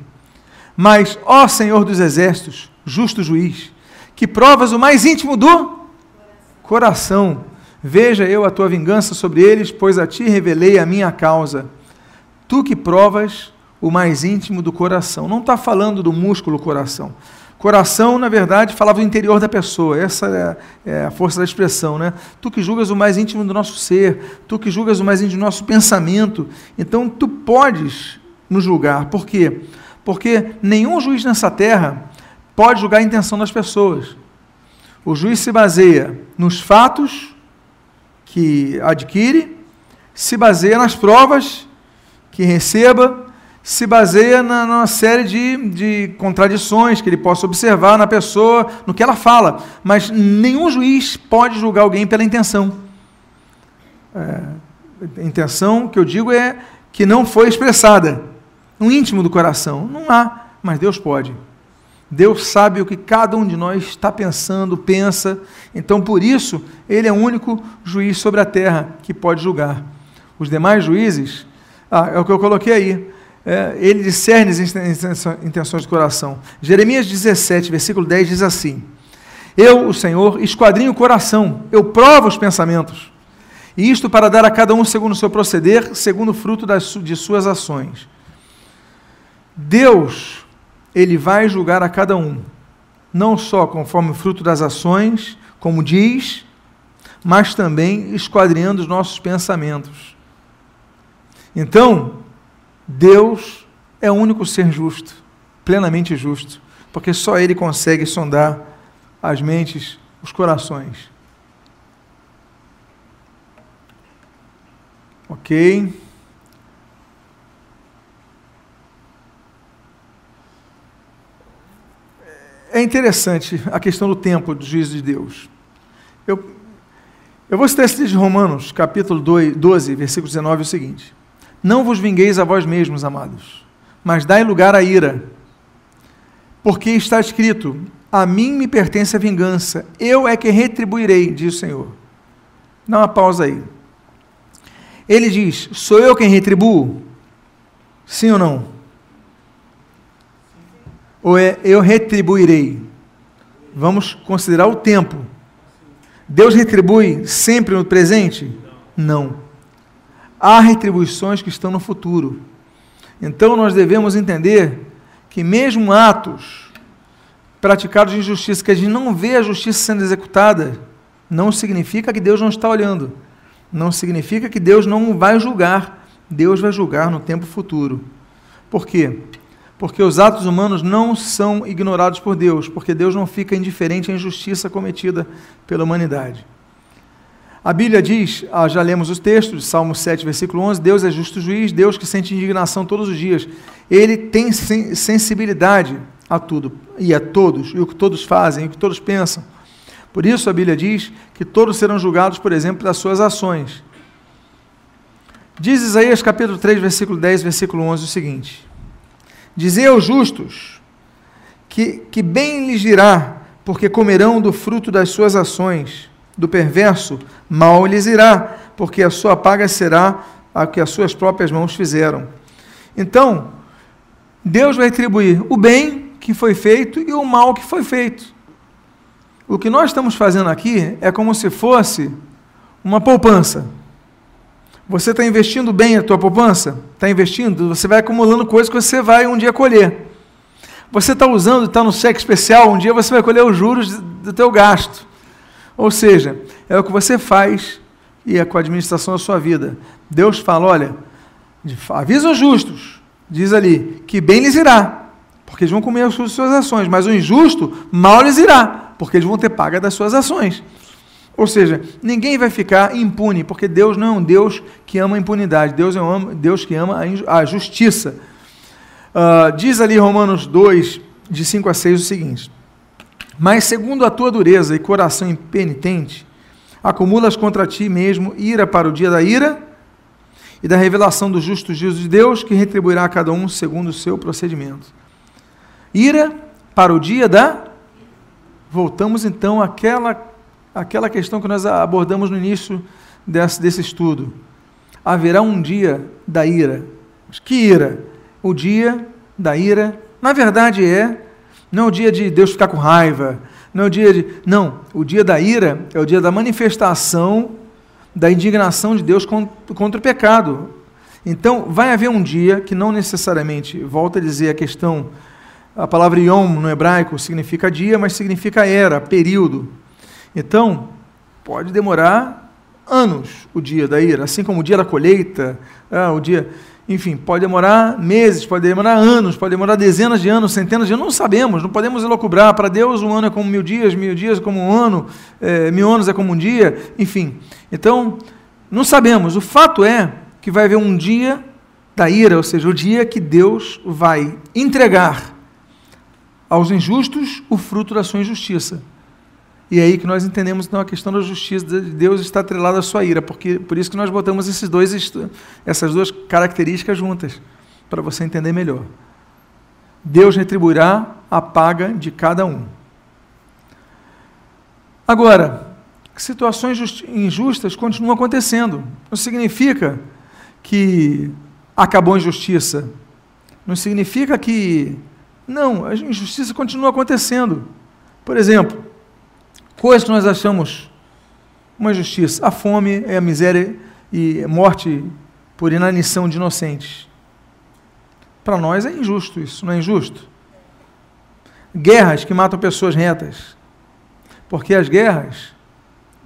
S1: Mas, ó Senhor dos exércitos, justo juiz, que provas o mais íntimo do coração. Veja eu a tua vingança sobre eles, pois a ti revelei a minha causa. Tu que provas o mais íntimo do coração. Não está falando do músculo coração. Coração, na verdade, falava do interior da pessoa. Essa é, é a força da expressão, né? Tu que julgas o mais íntimo do nosso ser, tu que julgas o mais íntimo do nosso pensamento. Então, tu podes nos julgar. Por quê? Porque nenhum juiz nessa terra pode julgar a intenção das pessoas. O juiz se baseia nos fatos que adquire, se baseia nas provas que receba se baseia na, numa série de, de contradições que ele possa observar na pessoa, no que ela fala. Mas nenhum juiz pode julgar alguém pela intenção. É, intenção que eu digo é que não foi expressada no íntimo do coração. Não há, mas Deus pode. Deus sabe o que cada um de nós está pensando, pensa. Então, por isso, Ele é o único juiz sobre a terra que pode julgar. Os demais juízes, ah, é o que eu coloquei aí é, ele discerne as intenções do coração. Jeremias 17, versículo 10 diz assim: Eu, o Senhor, esquadrinho o coração, eu provo os pensamentos, e isto para dar a cada um segundo o seu proceder, segundo o fruto das, de suas ações. Deus, ele vai julgar a cada um, não só conforme o fruto das ações, como diz, mas também esquadrinhando os nossos pensamentos. Então, Deus é o único ser justo, plenamente justo, porque só Ele consegue sondar as mentes, os corações. Ok. É interessante a questão do tempo do juízo de Deus. Eu, eu vou citar esse de Romanos, capítulo 2, 12, versículo 19, é o seguinte. Não vos vingueis a vós mesmos, amados, mas dai lugar à ira. Porque está escrito: A mim me pertence a vingança, eu é que retribuirei, diz o Senhor. Dá uma pausa aí. Ele diz: Sou eu quem retribuo? Sim ou não? Ou é eu retribuirei? Vamos considerar o tempo. Deus retribui sempre no presente? Não há retribuições que estão no futuro. Então nós devemos entender que mesmo atos praticados de injustiça, que a gente não vê a justiça sendo executada, não significa que Deus não está olhando. Não significa que Deus não vai julgar. Deus vai julgar no tempo futuro. Por quê? Porque os atos humanos não são ignorados por Deus, porque Deus não fica indiferente à injustiça cometida pela humanidade. A Bíblia diz, ah, já lemos os textos, Salmo 7, versículo 11: Deus é justo juiz, Deus que sente indignação todos os dias. Ele tem sensibilidade a tudo e a todos, e o que todos fazem, e o que todos pensam. Por isso a Bíblia diz que todos serão julgados, por exemplo, das suas ações. Diz Isaías capítulo 3, versículo 10, versículo 11 o seguinte: Dizei aos justos que, que bem lhes dirá, porque comerão do fruto das suas ações do perverso, mal lhes irá, porque a sua paga será a que as suas próprias mãos fizeram. Então, Deus vai atribuir o bem que foi feito e o mal que foi feito. O que nós estamos fazendo aqui é como se fosse uma poupança. Você está investindo bem a tua poupança? Está investindo? Você vai acumulando coisas que você vai um dia colher. Você está usando, está no cheque especial, um dia você vai colher os juros do teu gasto. Ou seja, é o que você faz e é com a administração da sua vida. Deus fala: olha, avisa os justos, diz ali, que bem lhes irá, porque eles vão comer as suas ações, mas o injusto mal lhes irá, porque eles vão ter paga das suas ações. Ou seja, ninguém vai ficar impune, porque Deus não é um Deus que ama a impunidade, Deus é um Deus que ama a justiça. Uh, diz ali Romanos 2, de 5 a 6, o seguinte: mas, segundo a tua dureza e coração impenitente, acumulas contra ti mesmo ira para o dia da ira e da revelação do justo juízo de Deus, que retribuirá a cada um segundo o seu procedimento. Ira para o dia da. Voltamos então àquela, àquela questão que nós abordamos no início desse, desse estudo. Haverá um dia da ira. Mas que ira? O dia da ira, na verdade, é não é o dia de Deus ficar com raiva. Não é o dia de. Não. O dia da ira é o dia da manifestação da indignação de Deus contra o pecado. Então, vai haver um dia que não necessariamente, volta a dizer a questão, a palavra yom no hebraico significa dia, mas significa era, período. Então, pode demorar anos o dia da ira, assim como o dia da colheita, ah, o dia, enfim, pode demorar meses, pode demorar anos, pode demorar dezenas de anos, centenas de anos, não sabemos, não podemos elocubrar. Para Deus, um ano é como mil dias, mil dias é como um ano, é, mil anos é como um dia, enfim. Então, não sabemos. O fato é que vai haver um dia da ira, ou seja, o dia que Deus vai entregar aos injustos o fruto da sua injustiça. E é aí que nós entendemos então a questão da justiça de Deus está atrelada à sua ira, porque por isso que nós botamos esses dois, essas duas características juntas, para você entender melhor. Deus retribuirá a paga de cada um. Agora, situações injustas continuam acontecendo. Não significa que acabou a injustiça. Não significa que. Não, a injustiça continua acontecendo. Por exemplo, coisas que nós achamos uma justiça. A fome é a miséria e morte por inanição de inocentes. Para nós é injusto isso, não é injusto? Guerras que matam pessoas retas. Porque as guerras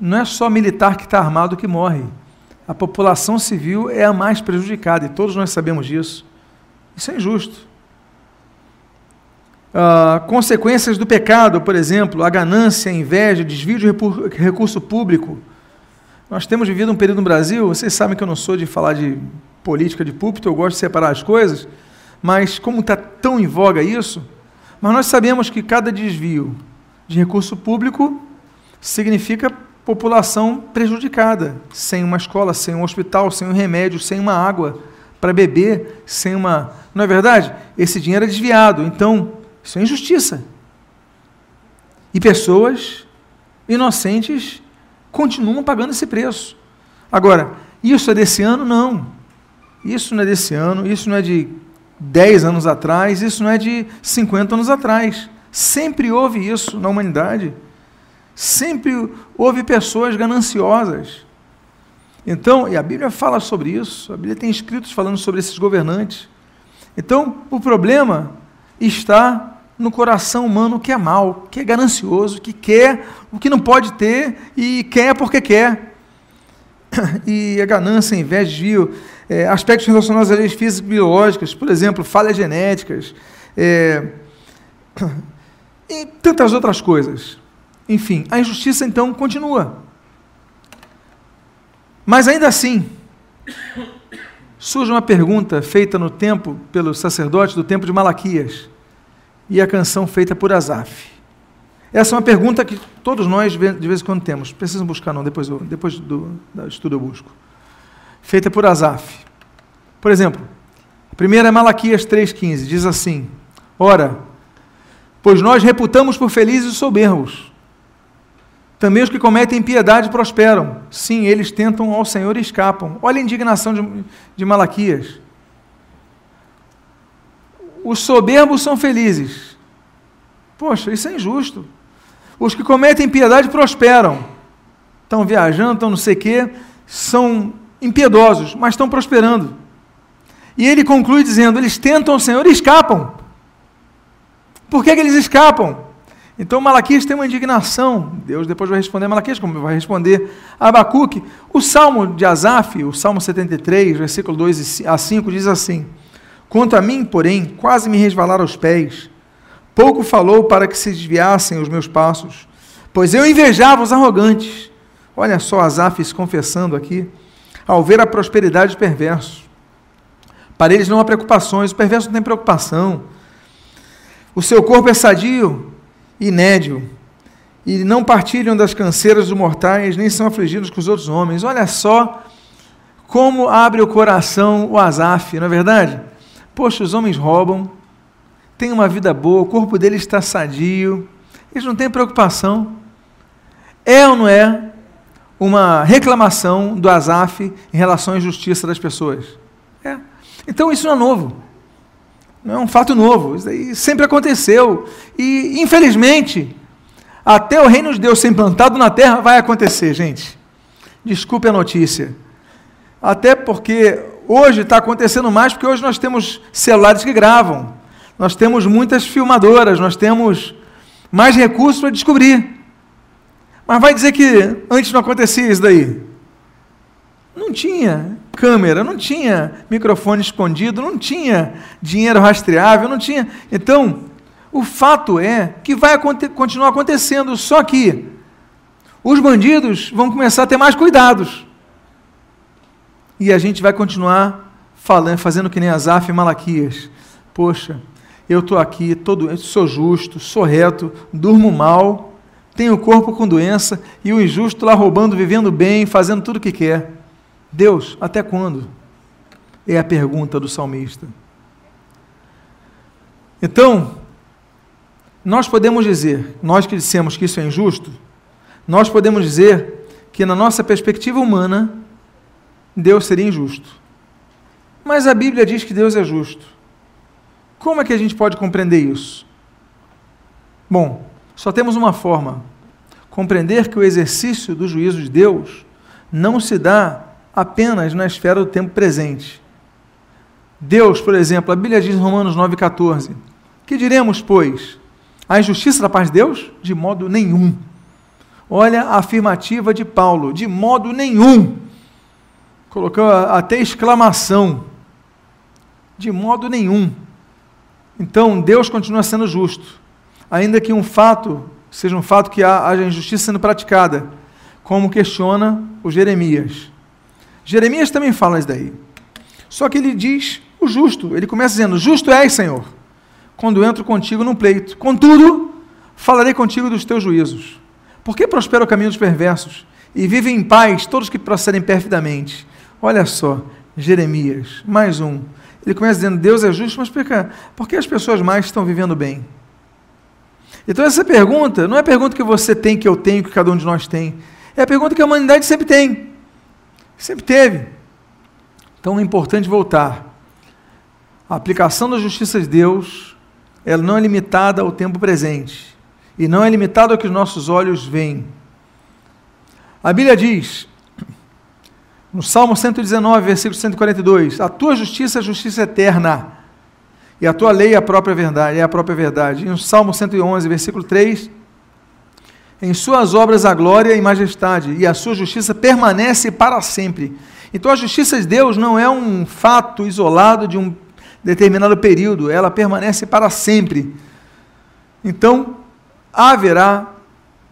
S1: não é só militar que está armado que morre. A população civil é a mais prejudicada e todos nós sabemos disso. Isso é injusto. Uh, consequências do pecado, por exemplo, a ganância, a inveja, desvio de recurso público. Nós temos vivido um período no Brasil, vocês sabem que eu não sou de falar de política de púlpito, eu gosto de separar as coisas, mas como está tão em voga isso, mas nós sabemos que cada desvio de recurso público significa população prejudicada, sem uma escola, sem um hospital, sem um remédio, sem uma água para beber, sem uma. Não é verdade? Esse dinheiro é desviado. Então, isso é injustiça. E pessoas inocentes continuam pagando esse preço. Agora, isso é desse ano? Não. Isso não é desse ano, isso não é de 10 anos atrás, isso não é de 50 anos atrás. Sempre houve isso na humanidade. Sempre houve pessoas gananciosas. Então, e a Bíblia fala sobre isso, a Bíblia tem escritos falando sobre esses governantes. Então, o problema está no coração humano que é mau, que é ganancioso, que quer o que não pode ter e quer porque quer. E a ganância, a inveja, desvio, é, aspectos relacionados às leis físicas e biológicas, por exemplo, falhas genéticas, é, e tantas outras coisas. Enfim, a injustiça então continua. Mas ainda assim, surge uma pergunta feita no tempo pelo sacerdote do tempo de Malaquias e a canção feita por Asaf. Essa é uma pergunta que todos nós de vez em quando temos. Precisam buscar, não, depois, eu, depois do, do estudo eu busco. Feita por Asaf. Por exemplo, a primeira é Malaquias 3,15, diz assim: Ora, pois nós reputamos por felizes os soberbos. Também os que cometem impiedade prosperam. Sim, eles tentam ao Senhor e escapam. Olha a indignação de, de Malaquias. Os soberbos são felizes. Poxa, isso é injusto. Os que cometem impiedade prosperam. Estão viajando, estão não sei o quê, são impiedosos, mas estão prosperando. E ele conclui dizendo: eles tentam o Senhor e escapam. Por que, que eles escapam? Então Malaquias tem uma indignação. Deus depois vai responder a Malaquias, como vai responder a Abacuque. O Salmo de Asaf, o Salmo 73, versículo 2 a 5, diz assim: Quanto a mim, porém, quase me resvalaram os pés. Pouco falou para que se desviassem os meus passos, pois eu invejava os arrogantes. Olha só Asaf se confessando aqui, ao ver a prosperidade dos perversos. Para eles não há preocupações, o perverso não tem preocupação. O seu corpo é sadio e nédio, e não partilham das canseiras dos mortais, nem são afligidos com os outros homens. Olha só como abre o coração o Asaf, não é verdade? Poxa, os homens roubam, têm uma vida boa, o corpo deles está sadio, eles não têm preocupação. É ou não é uma reclamação do Azaf em relação à injustiça das pessoas? É. Então isso não é novo. Não é um fato novo. Isso sempre aconteceu. E, infelizmente, até o reino de Deus ser implantado na terra vai acontecer, gente. Desculpe a notícia. Até porque hoje está acontecendo mais, porque hoje nós temos celulares que gravam, nós temos muitas filmadoras, nós temos mais recursos para descobrir. Mas vai dizer que antes não acontecia isso daí? Não tinha câmera, não tinha microfone escondido, não tinha dinheiro rastreável, não tinha. Então, o fato é que vai aconte continuar acontecendo, só que os bandidos vão começar a ter mais cuidados. E a gente vai continuar falando, fazendo que nem Asaf e Malaquias. Poxa, eu estou aqui, todo, sou justo, sou reto, durmo mal, tenho o corpo com doença e o injusto lá roubando, vivendo bem, fazendo tudo o que quer. Deus, até quando? É a pergunta do salmista. Então, nós podemos dizer, nós que dissemos que isso é injusto, nós podemos dizer que, na nossa perspectiva humana, Deus seria injusto. Mas a Bíblia diz que Deus é justo. Como é que a gente pode compreender isso? Bom, só temos uma forma: compreender que o exercício do juízo de Deus não se dá apenas na esfera do tempo presente. Deus, por exemplo, a Bíblia diz em Romanos 9,14: Que diremos, pois? A injustiça da parte de Deus? De modo nenhum. Olha a afirmativa de Paulo, de modo nenhum. Colocou até exclamação. De modo nenhum. Então, Deus continua sendo justo. Ainda que um fato seja um fato que haja injustiça sendo praticada, como questiona o Jeremias. Jeremias também fala isso daí. Só que ele diz o justo. Ele começa dizendo: Justo és, Senhor, quando entro contigo num pleito. Contudo, falarei contigo dos teus juízos. Por que prospera o caminho dos perversos? E vivem em paz todos que procedem perfidamente. Olha só, Jeremias, mais um. Ele começa dizendo: Deus é justo, mas por que as pessoas mais estão vivendo bem? Então, essa pergunta não é a pergunta que você tem, que eu tenho, que cada um de nós tem. É a pergunta que a humanidade sempre tem. Sempre teve. Então, é importante voltar. A aplicação da justiça de Deus, ela não é limitada ao tempo presente e não é limitado ao que os nossos olhos veem. A Bíblia diz, no Salmo 119, versículo 142, a tua justiça é justiça eterna, e a tua lei é a própria verdade, é a própria verdade. E no Salmo 111, versículo 3, em suas obras a glória e majestade, e a sua justiça permanece para sempre. Então a justiça de Deus não é um fato isolado de um determinado período, ela permanece para sempre. Então, haverá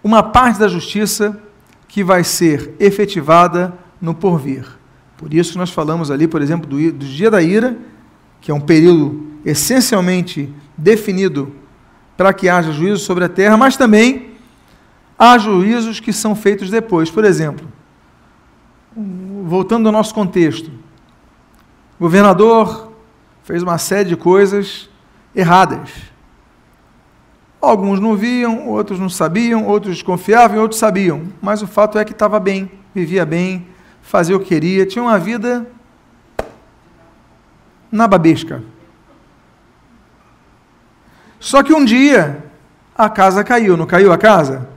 S1: uma parte da justiça que vai ser efetivada no porvir. Por isso nós falamos ali, por exemplo, do, do dia da ira, que é um período essencialmente definido para que haja juízo sobre a terra, mas também há juízos que são feitos depois. Por exemplo, voltando ao nosso contexto, o governador fez uma série de coisas erradas. Alguns não viam, outros não sabiam, outros desconfiavam outros sabiam. Mas o fato é que estava bem, vivia bem, fazia o que queria, tinha uma vida na babesca. Só que um dia a casa caiu, não caiu a casa?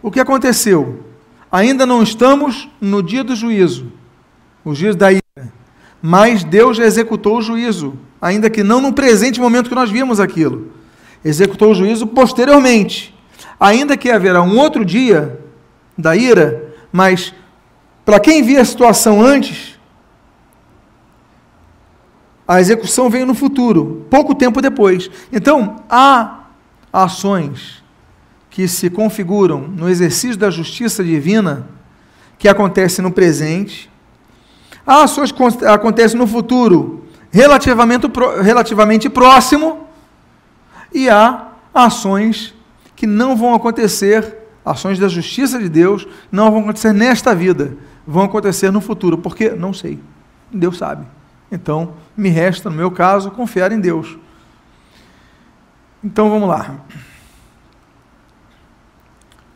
S1: O que aconteceu? Ainda não estamos no dia do juízo, o juízo da ira, mas Deus já executou o juízo, ainda que não no presente momento que nós vimos aquilo executou o juízo posteriormente. Ainda que haverá um outro dia da ira, mas para quem via a situação antes, a execução veio no futuro, pouco tempo depois. Então, há ações que se configuram no exercício da justiça divina que acontecem no presente, há ações que acontecem no futuro relativamente, relativamente próximo. E há ações que não vão acontecer, ações da justiça de Deus, não vão acontecer nesta vida, vão acontecer no futuro, porque não sei. Deus sabe. Então, me resta, no meu caso, confiar em Deus. Então vamos lá.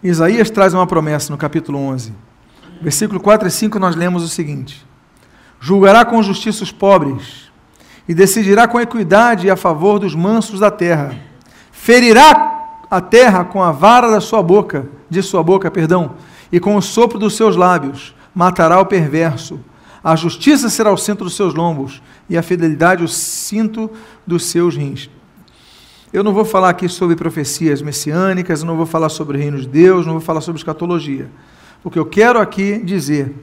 S1: Isaías traz uma promessa no capítulo 11. Versículo 4 e 5 nós lemos o seguinte: Julgará com justiça os pobres e decidirá com equidade a favor dos mansos da terra. Ferirá a terra com a vara da sua boca, de sua boca, perdão, e com o sopro dos seus lábios matará o perverso. A justiça será o centro dos seus lombos e a fidelidade o cinto dos seus rins. Eu não vou falar aqui sobre profecias messiânicas, não vou falar sobre o reino de Deus, não vou falar sobre escatologia. O que eu quero aqui dizer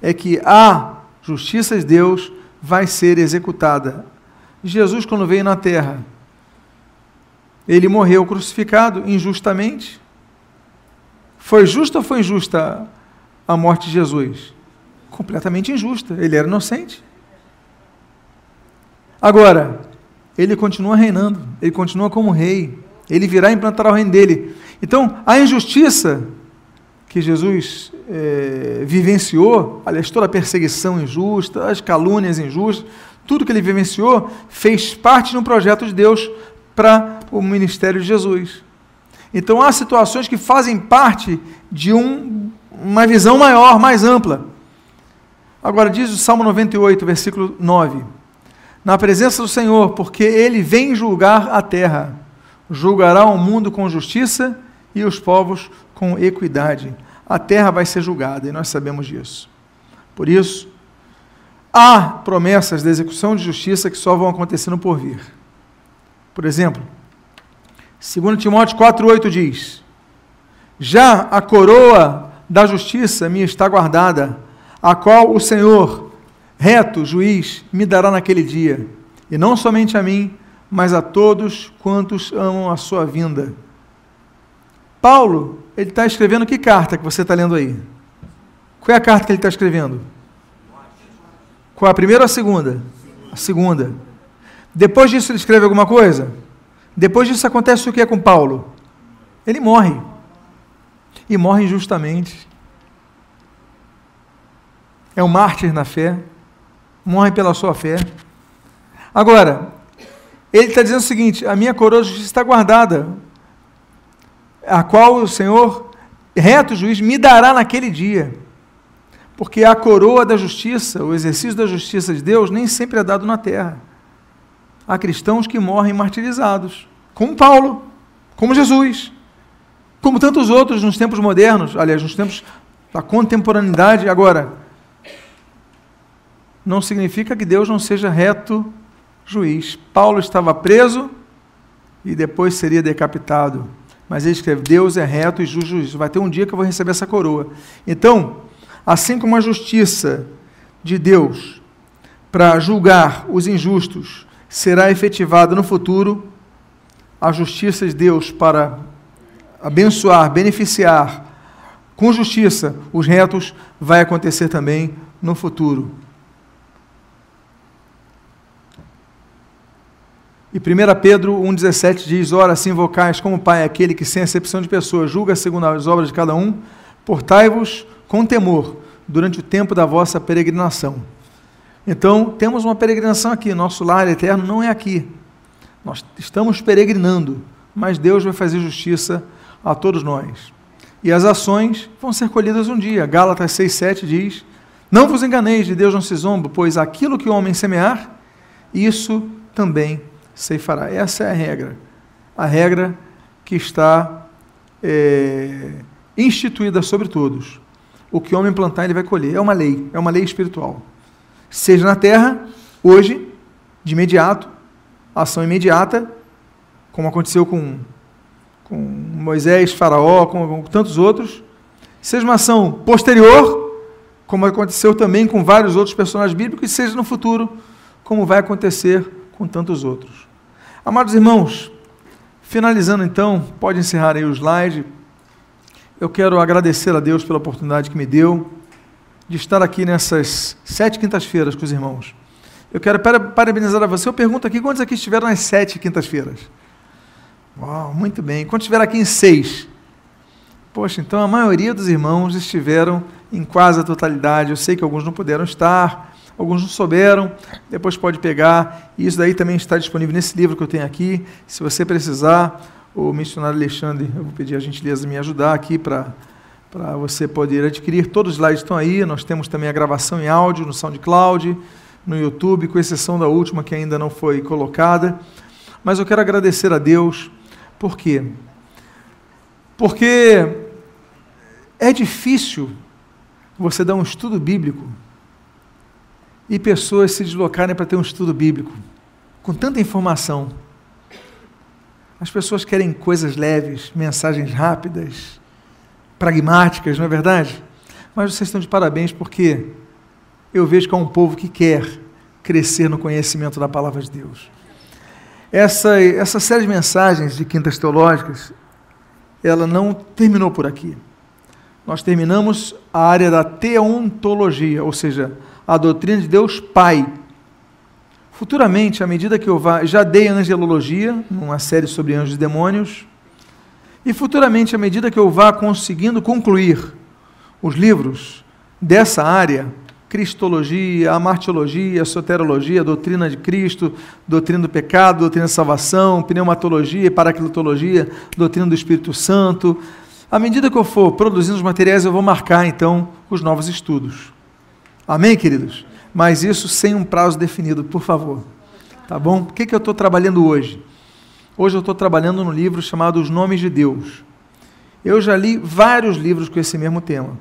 S1: é que a justiça de Deus vai ser executada. Jesus, quando veio na terra, ele morreu crucificado injustamente. Foi justa ou foi injusta a morte de Jesus? Completamente injusta. Ele era inocente. Agora, ele continua reinando, ele continua como rei, ele virá implantar o reino dele. Então, a injustiça que Jesus é, vivenciou, aliás, toda a perseguição injusta, as calúnias injustas, tudo que ele vivenciou fez parte de um projeto de Deus para o ministério de Jesus. Então há situações que fazem parte de um, uma visão maior, mais ampla. Agora diz o Salmo 98, versículo 9: Na presença do Senhor, porque ele vem julgar a terra, julgará o mundo com justiça e os povos com equidade. A terra vai ser julgada e nós sabemos disso. Por isso, há promessas de execução de justiça que só vão acontecer no porvir. Por exemplo, 2 Timóteo 4,8 diz: Já a coroa da justiça me está guardada, a qual o Senhor, reto juiz, me dará naquele dia, e não somente a mim, mas a todos quantos amam a sua vinda. Paulo, ele está escrevendo que carta que você está lendo aí? Qual é a carta que ele está escrevendo? Qual a primeira ou a segunda? A segunda. Depois disso ele escreve alguma coisa? Depois disso acontece o que é com Paulo? Ele morre. E morre injustamente. É um mártir na fé. Morre pela sua fé. Agora, ele está dizendo o seguinte: a minha coroa de justiça está guardada, a qual o Senhor, reto juiz, me dará naquele dia. Porque a coroa da justiça, o exercício da justiça de Deus, nem sempre é dado na terra há cristãos que morrem martirizados, como Paulo, como Jesus, como tantos outros nos tempos modernos, aliás, nos tempos da contemporaneidade. Agora, não significa que Deus não seja reto juiz. Paulo estava preso e depois seria decapitado. Mas ele escreve: Deus é reto e justo juiz. Vai ter um dia que eu vou receber essa coroa. Então, assim como a justiça de Deus para julgar os injustos será efetivada no futuro a justiça de Deus para abençoar, beneficiar com justiça os retos, vai acontecer também no futuro. E 1 Pedro 1,17 diz: Ora, se invocais como Pai aquele que, sem acepção de pessoas, julga segundo as obras de cada um, portai-vos com temor durante o tempo da vossa peregrinação então, temos uma peregrinação aqui. Nosso lar eterno não é aqui. Nós estamos peregrinando, mas Deus vai fazer justiça a todos nós. E as ações vão ser colhidas um dia. Gálatas 6,7 diz: Não vos enganeis, de Deus não se zomba, pois aquilo que o homem semear, isso também se fará. Essa é a regra. A regra que está é, instituída sobre todos. O que o homem plantar, ele vai colher. É uma lei, é uma lei espiritual seja na terra, hoje, de imediato, ação imediata, como aconteceu com, com Moisés, Faraó, com, com tantos outros, seja uma ação posterior, como aconteceu também com vários outros personagens bíblicos, e seja no futuro, como vai acontecer com tantos outros. Amados irmãos, finalizando então, pode encerrar aí o slide. Eu quero agradecer a Deus pela oportunidade que me deu de estar aqui nessas sete quintas-feiras com os irmãos. Eu quero parabenizar a você. Eu pergunto aqui quantos aqui estiveram nas sete quintas-feiras? Uau, muito bem. Quantos estiveram aqui em seis? Poxa, então a maioria dos irmãos estiveram em quase a totalidade. Eu sei que alguns não puderam estar, alguns não souberam. Depois pode pegar. Isso daí também está disponível nesse livro que eu tenho aqui. Se você precisar, o missionário Alexandre, eu vou pedir a gentileza de me ajudar aqui para para você poder adquirir. Todos os slides estão aí, nós temos também a gravação em áudio no SoundCloud, no YouTube, com exceção da última que ainda não foi colocada. Mas eu quero agradecer a Deus, por quê? Porque é difícil você dar um estudo bíblico e pessoas se deslocarem para ter um estudo bíblico com tanta informação. As pessoas querem coisas leves, mensagens rápidas, pragmáticas, não é verdade? Mas vocês estão de parabéns porque eu vejo que há um povo que quer crescer no conhecimento da palavra de Deus. Essa, essa série de mensagens de quintas teológicas, ela não terminou por aqui. Nós terminamos a área da teontologia, ou seja, a doutrina de Deus Pai. Futuramente, à medida que eu vá, já dei angelologia, uma série sobre anjos e demônios, e futuramente, à medida que eu vá conseguindo concluir os livros dessa área, cristologia, amartiologia, soterologia, doutrina de Cristo, doutrina do pecado, doutrina da salvação, pneumatologia, paraclitologia, doutrina do Espírito Santo. À medida que eu for produzindo os materiais, eu vou marcar então os novos estudos. Amém, queridos? Mas isso sem um prazo definido, por favor. Tá bom? O que, que eu estou trabalhando hoje? Hoje eu estou trabalhando no livro chamado Os Nomes de Deus. Eu já li vários livros com esse mesmo tema.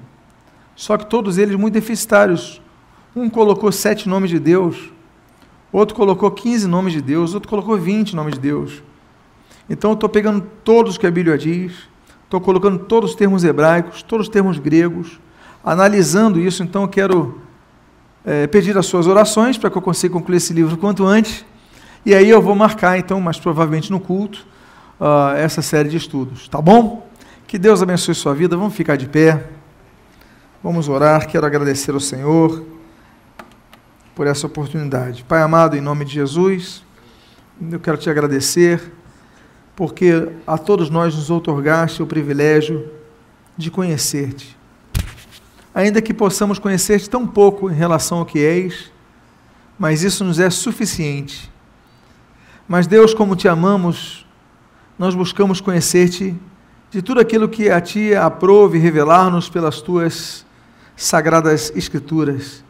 S1: Só que todos eles muito deficitários, um colocou sete nomes de Deus, outro colocou 15 nomes de Deus, outro colocou 20 nomes de Deus. Então eu estou pegando todos que a Bíblia diz, estou colocando todos os termos hebraicos, todos os termos gregos, analisando isso, então eu quero é, pedir as suas orações para que eu consiga concluir esse livro quanto antes, e aí eu vou marcar, então, mais provavelmente no culto, uh, essa série de estudos, tá bom? Que Deus abençoe sua vida, vamos ficar de pé, vamos orar, quero agradecer ao Senhor por essa oportunidade. Pai amado, em nome de Jesus, eu quero te agradecer, porque a todos nós nos outorgaste o privilégio de conhecer-te. Ainda que possamos conhecer-te tão pouco em relação ao que és, mas isso nos é suficiente. Mas Deus, como te amamos, nós buscamos conhecer-te de tudo aquilo que a ti aprove revelar-nos pelas tuas sagradas escrituras.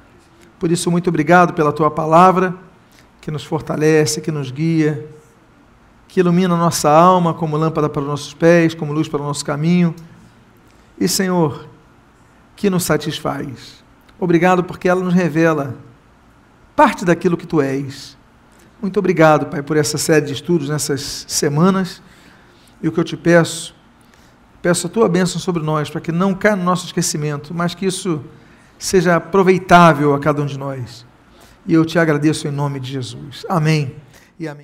S1: Por isso, muito obrigado pela tua palavra, que nos fortalece, que nos guia, que ilumina a nossa alma como lâmpada para os nossos pés, como luz para o nosso caminho. E, Senhor, que nos satisfaz. Obrigado porque ela nos revela parte daquilo que tu és. Muito obrigado, Pai, por essa série de estudos nessas semanas. E o que eu te peço, peço a tua bênção sobre nós, para que não caia no nosso esquecimento, mas que isso seja aproveitável a cada um de nós. E eu te agradeço em nome de Jesus. Amém e amém.